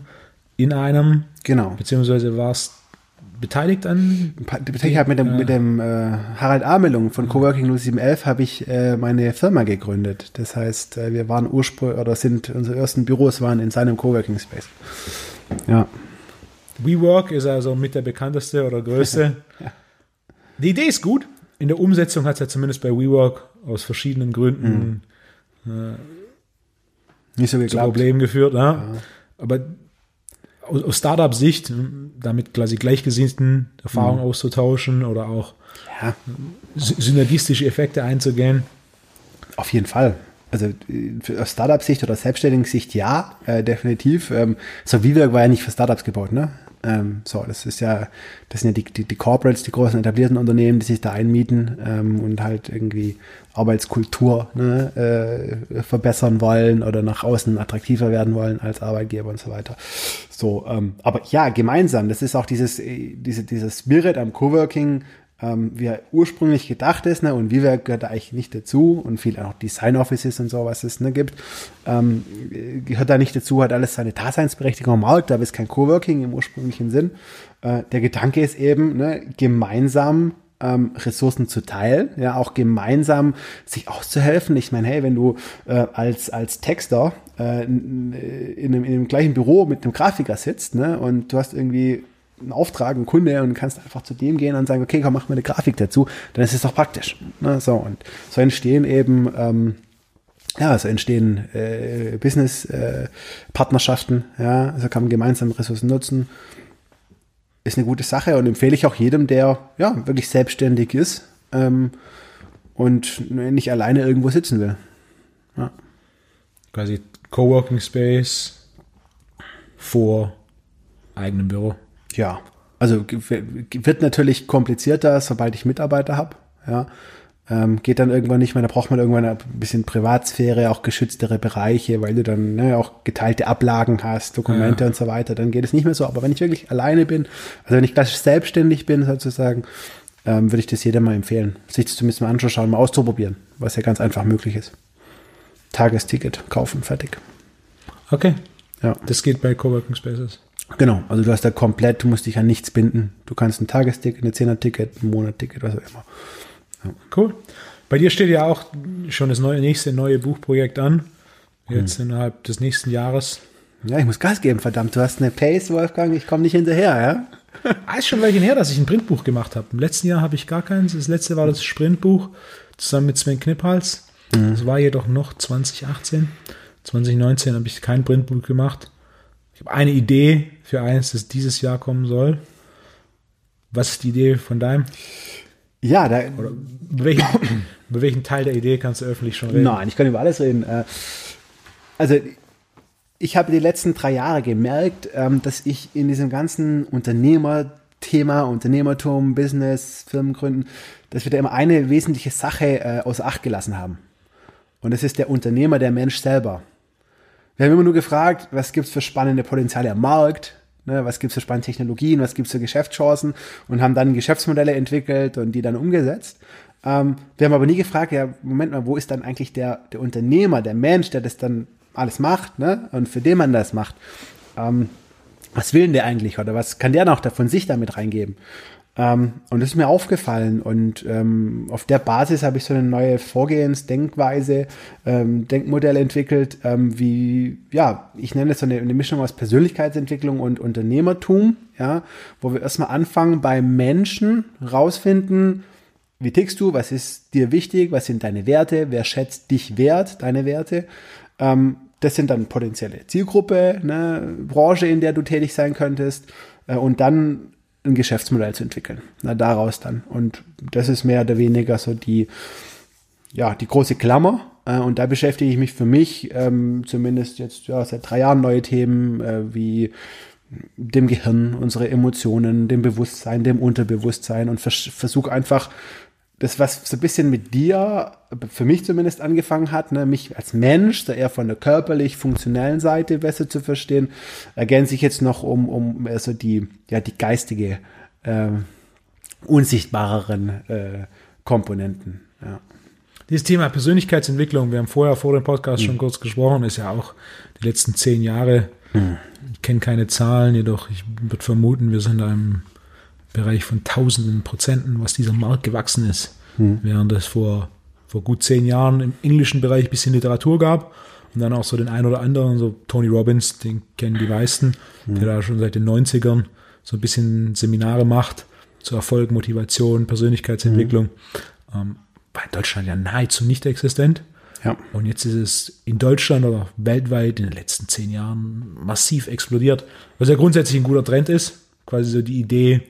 in einem, Genau. beziehungsweise warst beteiligt an. Ich habe mit dem, mit dem äh, Harald Amelung von Coworking 0711 habe ich äh, meine Firma gegründet. Das heißt, äh, wir waren ursprünglich oder sind unsere ersten Büros waren in seinem Coworking Space. Ja. WeWork ist also mit der bekannteste oder größte. Die Idee ist gut. In der Umsetzung hat es ja zumindest bei WeWork aus verschiedenen Gründen Nicht so zu. Problemen geführt. Ja. Aber aus, aus Startup-Sicht, damit quasi gleichgesinnten Erfahrungen auszutauschen oder auch Ja, sy- synergistische Effekte einzugehen. auf jeden Fall. Also äh, aus Startup-Sicht oder Selbstständigen-Sicht ja, äh, definitiv. Ähm, so WeWork war ja nicht für Startups gebaut, ne? Ähm, so, das ist ja, das sind ja die, die, die Corporates, die großen etablierten Unternehmen, die sich da einmieten ähm, und halt irgendwie Arbeitskultur ne, äh, verbessern wollen oder nach außen attraktiver werden wollen als Arbeitgeber und so weiter. So, ähm, aber ja, gemeinsam, das ist auch dieses, äh, diese, dieses Spirit am Coworking, ähm, wie er ursprünglich gedacht ist, ne, und Viva gehört da eigentlich nicht dazu und viel auch Design Offices und so, was es ne, gibt, ähm, gehört da nicht dazu, hat alles seine Daseinsberechtigung am Markt, aber ist kein Coworking im ursprünglichen Sinn. Äh, der Gedanke ist eben, ne, gemeinsam ähm, Ressourcen zu teilen, ja, auch gemeinsam sich auszuhelfen. Ich meine, hey, wenn du äh, als, als Texter äh, in, in, einem, in dem gleichen Büro mit einem Grafiker sitzt, ne, und du hast irgendwie einen Auftrag, einen Kunde und kannst einfach zu dem gehen und sagen, okay, komm, mach mir eine Grafik dazu, dann ist es doch praktisch. Ne? So, und so entstehen eben, ähm, ja, so entstehen äh, Business-Partnerschaften, äh, ja, also kann man gemeinsam Ressourcen nutzen. Ist eine gute Sache und empfehle ich auch jedem, der ja wirklich selbstständig ist ähm, und nicht alleine irgendwo sitzen will. Ja. Quasi Coworking Space vor eigenem Büro. Ja, also wird natürlich komplizierter, sobald ich Mitarbeiter habe. Ja, ähm, geht dann irgendwann nicht mehr. Da braucht man irgendwann ein bisschen Privatsphäre, auch geschütztere Bereiche, weil du dann ne, auch geteilte Ablagen hast, Dokumente ja. und so weiter. Dann geht es nicht mehr so. Aber wenn ich wirklich alleine bin, also wenn ich klassisch selbstständig bin sozusagen, ähm, würde ich das jedem mal empfehlen, sich das zumindest mal anzuschauen, mal auszuprobieren, was ja ganz einfach möglich ist. Tagesticket kaufen, fertig. Okay. Ja. Das geht bei Coworking Spaces. Genau, also du hast da komplett, du musst dich an nichts binden. Du kannst ein Tagesticket, eine Zehner-Ticket, ein Monat-Ticket, was auch immer. Ja. Cool. Bei dir steht ja auch schon das neue, nächste neue Buchprojekt an. Jetzt hm. innerhalb des nächsten Jahres. Ja, ich muss Gas geben, verdammt. Du hast eine Pace, Wolfgang, ich komme nicht hinterher, ja? ah, ist schon welchen her, dass ich ein Printbuch gemacht habe. Im letzten Jahr habe ich gar keins. Das letzte war das Sprintbuch zusammen mit Sven Kniphals. Mhm. Das war jedoch noch 2018. 2019 habe ich kein Printbuch gemacht. Habe eine Idee für eins, das dieses Jahr kommen soll. Was ist die Idee von deinem? Ja, da. Oder über welchen, über welchen Teil der Idee kannst du öffentlich schon reden? Nein, ich kann über alles reden. Äh, also, ich habe die letzten drei Jahre gemerkt, ähm, dass ich in diesem ganzen Unternehmerthema, Unternehmertum, Business, Firmengründen, dass wir da immer eine wesentliche Sache äh, außer Acht gelassen haben. Und das ist der Unternehmer, der Mensch selber. Wir haben immer nur gefragt, was gibt es für spannende Potenziale am Markt, ne, was gibt es für spannende Technologien, was gibt es für Geschäftschancen und haben dann Geschäftsmodelle entwickelt und die dann umgesetzt. Ähm, wir haben aber nie gefragt, ja, Moment mal, wo ist dann eigentlich der, der Unternehmer, der Mensch, der das dann alles macht ne, und für den man das macht. Ähm, was will denn der eigentlich oder was kann der noch von sich damit reingeben? Ähm, und das ist mir aufgefallen und ähm, auf der Basis habe ich so eine neue Vorgehensdenkweise, ähm, Denkmodell entwickelt, ähm, wie, ja, ich nenne es so eine, eine, Mischung aus Persönlichkeitsentwicklung und Unternehmertum, ja, wo wir erstmal anfangen bei Menschen rausfinden, wie tickst du, was ist dir wichtig, was sind deine Werte, wer schätzt dich wert, deine Werte, ähm, das sind dann potenzielle Zielgruppe, ne, Branche, in der du tätig sein könntest. Äh, und dann ein Geschäftsmodell zu entwickeln. Na, daraus dann. Und das ist mehr oder weniger so die, ja, die große Klammer. Äh, und da beschäftige ich mich für mich ähm, zumindest jetzt ja, seit drei Jahren neue Themen äh, wie dem Gehirn, unsere Emotionen, dem Bewusstsein, dem Unterbewusstsein und vers versuche einfach das, was so ein bisschen mit dir, für mich zumindest angefangen hat, ne, mich als Mensch, da eher von der körperlich-funktionellen Seite besser zu verstehen, ergänze ich jetzt noch um, um also die, ja, die geistige, äh, unsichtbareren äh, Komponenten. Ja. Dieses Thema Persönlichkeitsentwicklung, wir haben vorher vor dem Podcast mhm. schon kurz gesprochen, ist ja auch die letzten zehn Jahre, mhm. ich kenne keine Zahlen, jedoch ich würde vermuten, wir sind in einem Bereich von tausenden Prozenten, was dieser Markt gewachsen ist. Mhm. Während es vor, vor gut zehn Jahren im englischen Bereich ein bisschen Literatur gab und dann auch so den einen oder anderen, so Tony Robbins, den kennen die meisten, mhm. der da schon seit den 90ern so ein bisschen Seminare macht zu Erfolg, Motivation, Persönlichkeitsentwicklung. Mhm. Ähm, war in Deutschland ja nahezu nicht existent. Ja. Und jetzt ist es in Deutschland oder weltweit in den letzten zehn Jahren massiv explodiert, was ja grundsätzlich ein guter Trend ist. Quasi so die Idee,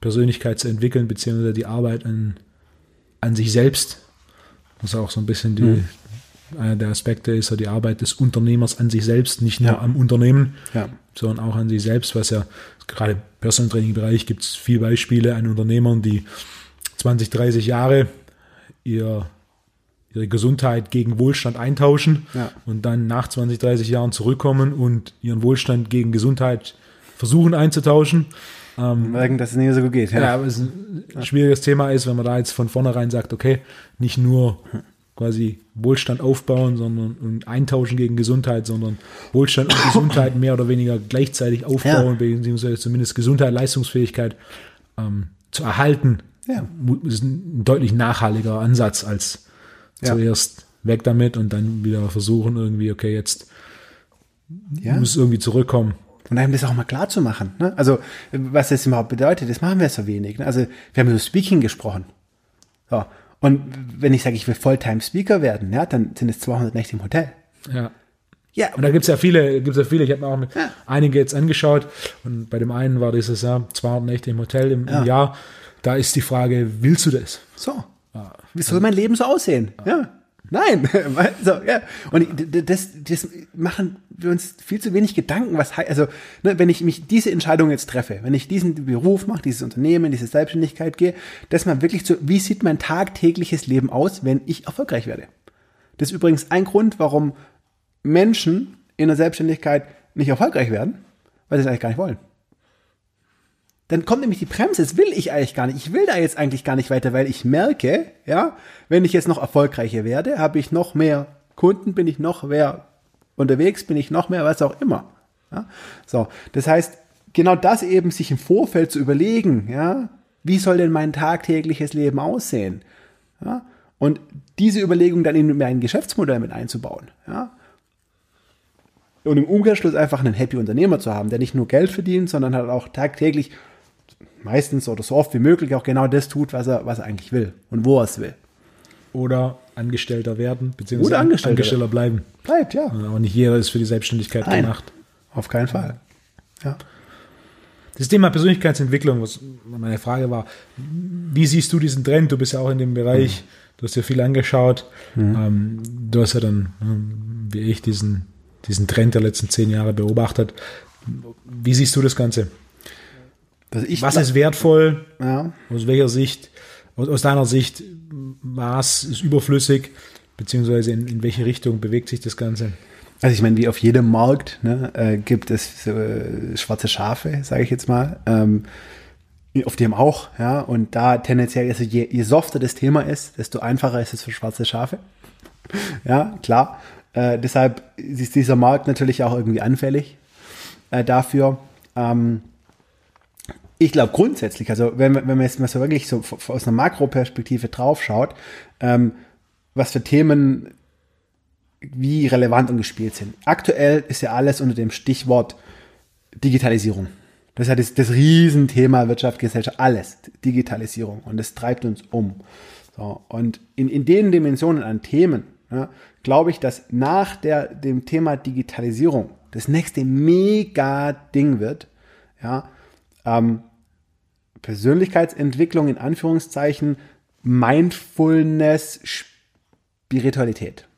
Persönlichkeit zu entwickeln, beziehungsweise die Arbeit an, an sich selbst. Was auch so ein bisschen die, mhm. einer der Aspekte ist, so die Arbeit des Unternehmers an sich selbst, nicht nur ja. am Unternehmen, ja. sondern auch an sich selbst, was ja gerade im Personal Training Bereich gibt es viele Beispiele an Unternehmern, die 20, 30 Jahre ihr ihre Gesundheit gegen Wohlstand eintauschen ja. und dann nach 20, 30 Jahren zurückkommen und ihren Wohlstand gegen Gesundheit versuchen einzutauschen Ähm, merken, dass es nicht so gut geht. Ja, ja aber es ein schwieriges Thema ist, wenn man da jetzt von vornherein sagt, okay, nicht nur quasi Wohlstand aufbauen, sondern und eintauschen gegen Gesundheit, sondern Wohlstand und Gesundheit mehr oder weniger gleichzeitig aufbauen, ja. beziehungsweise zumindest Gesundheit, Leistungsfähigkeit ähm, zu erhalten, ja. ist ein deutlich nachhaltiger Ansatz als ja. zuerst weg damit und dann wieder versuchen irgendwie, okay, jetzt ja. muss irgendwie zurückkommen. Und einem das auch mal klar zu machen. Ne? Also, was das überhaupt bedeutet, das machen wir so wenig. Ne? Also, wir haben über Speaking gesprochen. So. Und wenn ich sage, ich will Fulltime-Speaker werden, ja, dann sind es 200 Nächte im Hotel. Ja. Ja. Und da gibt es ja viele, gibt's ja viele, ich habe mir auch ja. einige jetzt angeschaut und bei dem einen war dieses Jahr 200 Nächte im Hotel im, ja. im Jahr. Da ist die Frage, willst du das? So. Ja. Wie soll mein Leben so aussehen? Ja. Nein, so, ja. Und das, das machen wir uns viel zu wenig Gedanken, was also, ne, wenn ich mich diese Entscheidung jetzt treffe, wenn ich diesen Beruf mache, dieses Unternehmen, diese Selbstständigkeit gehe, dass man wirklich so, wie sieht mein tagtägliches Leben aus, wenn ich erfolgreich werde? Das ist übrigens ein Grund, warum Menschen in der Selbstständigkeit nicht erfolgreich werden, weil sie es eigentlich gar nicht wollen dann kommt nämlich die Bremse. Das will ich eigentlich gar nicht. Ich will da jetzt eigentlich gar nicht weiter, weil ich merke, ja, wenn ich jetzt noch erfolgreicher werde, habe ich noch mehr Kunden, bin ich noch mehr unterwegs, bin ich noch mehr, was auch immer. Ja? So, das heißt, genau das eben sich im Vorfeld zu überlegen, ja, wie soll denn mein tagtägliches Leben aussehen? Ja? Und diese Überlegung dann in mein Geschäftsmodell mit einzubauen. Ja? Und im Umkehrschluss einfach einen happy Unternehmer zu haben, der nicht nur Geld verdient, sondern halt auch tagtäglich meistens oder so oft wie möglich auch genau das tut, was er, was er eigentlich will und wo er es will. Oder Angestellter werden, beziehungsweise Oder Angestellter, Angestellter bleiben. Bleibt, ja. Aber nicht jeder ist für die Selbstständigkeit Nein, gemacht. Auf keinen Fall. Ja. Das Thema Persönlichkeitsentwicklung, was meine Frage war, wie siehst du diesen Trend? Du bist ja auch in dem Bereich, mhm. du hast dir viel angeschaut. Mhm. Ähm, du hast ja dann, ähm, wie ich, diesen, diesen Trend der letzten zehn Jahre beobachtet. Wie siehst du das Ganze? Was ist wertvoll? Ja. Aus welcher Sicht? Aus, aus, deiner Sicht, was ist überflüssig? Beziehungsweise in, in welche Richtung bewegt sich das Ganze? Also ich meine, wie auf jedem Markt ne, äh, gibt es äh, schwarze Schafe, sage ich jetzt mal. Ähm, auf dem auch, ja. Und da tendenziell, also je, je softer das Thema ist, desto einfacher ist es für schwarze Schafe. ja, klar. Äh, deshalb ist dieser Markt natürlich auch irgendwie anfällig äh, dafür. Ähm, ich glaube grundsätzlich, also wenn, wenn man jetzt mal so wirklich so aus einer Makroperspektive draufschaut, ähm, was für Themen wie relevant und gespielt sind. Aktuell ist ja alles unter dem Stichwort Digitalisierung. Das ist ja das, das Riesenthema Wirtschaft, Gesellschaft, alles Digitalisierung und das treibt uns um. So, und in, in den Dimensionen an Themen ja, glaube ich, dass nach der, dem Thema Digitalisierung das nächste mega Ding wird, ja, ähm, Persönlichkeitsentwicklung in Anführungszeichen, Mindfulness, Spiritualität.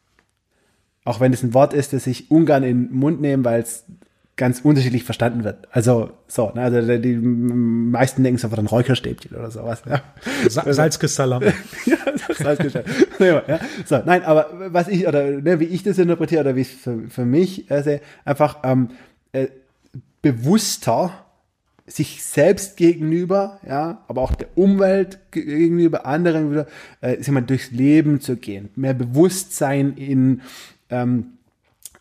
Auch wenn es ein Wort ist, das ich ungern in den Mund nehme, weil es ganz unterschiedlich verstanden wird. Also so, ne, also die meisten denken sofort an Räucherstäbchen oder sowas. Ja. Sa Salzkristalle. ja, Salzkristalle. ja. So, nein, aber was ich oder ne, wie ich das interpretiere oder wie es für, für mich äh, einfach ähm, äh, bewusster sich selbst gegenüber, ja, aber auch der Umwelt gegenüber, anderen wieder, äh, sag mal, durchs Leben zu gehen, mehr Bewusstsein in, ähm,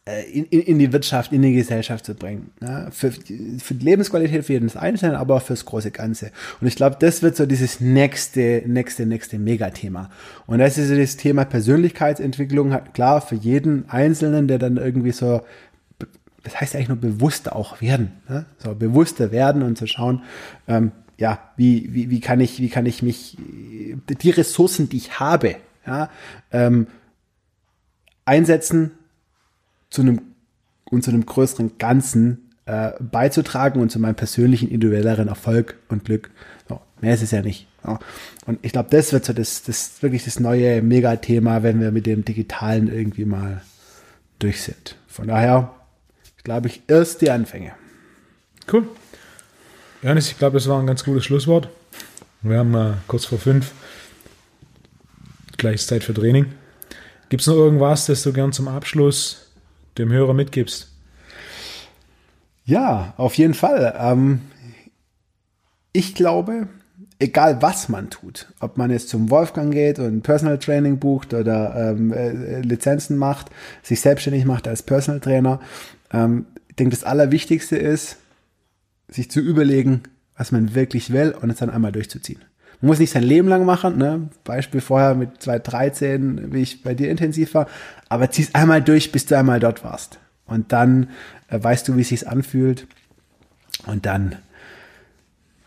äh, in, in die Wirtschaft, in die Gesellschaft zu bringen. Ja, für, für die Lebensqualität für jeden Einzelnen, aber auch fürs große Ganze. Und ich glaube, das wird so dieses nächste, nächste, nächste Megathema. Und das ist so das Thema Persönlichkeitsentwicklung, klar, für jeden Einzelnen, der dann irgendwie so das heißt eigentlich nur bewusster auch werden. Ne? So bewusster werden und zu schauen, ähm, ja, wie, wie, wie kann ich, wie kann ich mich, die Ressourcen, die ich habe, ja, ähm, einsetzen zu einem und zu einem größeren Ganzen äh, beizutragen und zu meinem persönlichen individuelleren Erfolg und Glück. So, mehr ist es ja nicht. So. Und ich glaube, das wird so das, das wirklich das neue Megathema, wenn wir mit dem Digitalen irgendwie mal durch sind. Von daher glaube ich, erst die Anfänge. Cool. Janis, ich glaube, das war ein ganz gutes Schlusswort. Wir haben äh, kurz vor fünf. Gleich Zeit für Training. Gibt es noch irgendwas, das du gern zum Abschluss dem Hörer mitgibst? Ja, auf jeden Fall. Ähm, ich glaube, egal was man tut, ob man jetzt zum Wolfgang geht und Personal Training bucht oder ähm, äh, Lizenzen macht, sich selbstständig macht als Personal Trainer, ähm, ich denke, das Allerwichtigste ist, sich zu überlegen, was man wirklich will und es dann einmal durchzuziehen. Man muss nicht sein Leben lang machen, ne? Beispiel vorher mit 2013, wie ich bei dir intensiv war, aber zieh es einmal durch, bis du einmal dort warst. Und dann äh, weißt du, wie es sich anfühlt. Und dann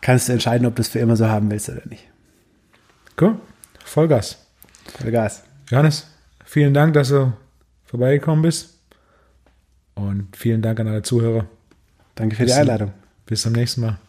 kannst du entscheiden, ob du es für immer so haben willst oder nicht. Cool. Vollgas. Vollgas. Johannes, vielen Dank, dass du vorbeigekommen bist. Und vielen Dank an alle Zuhörer. Danke für bis die Einladung. Bis zum nächsten Mal.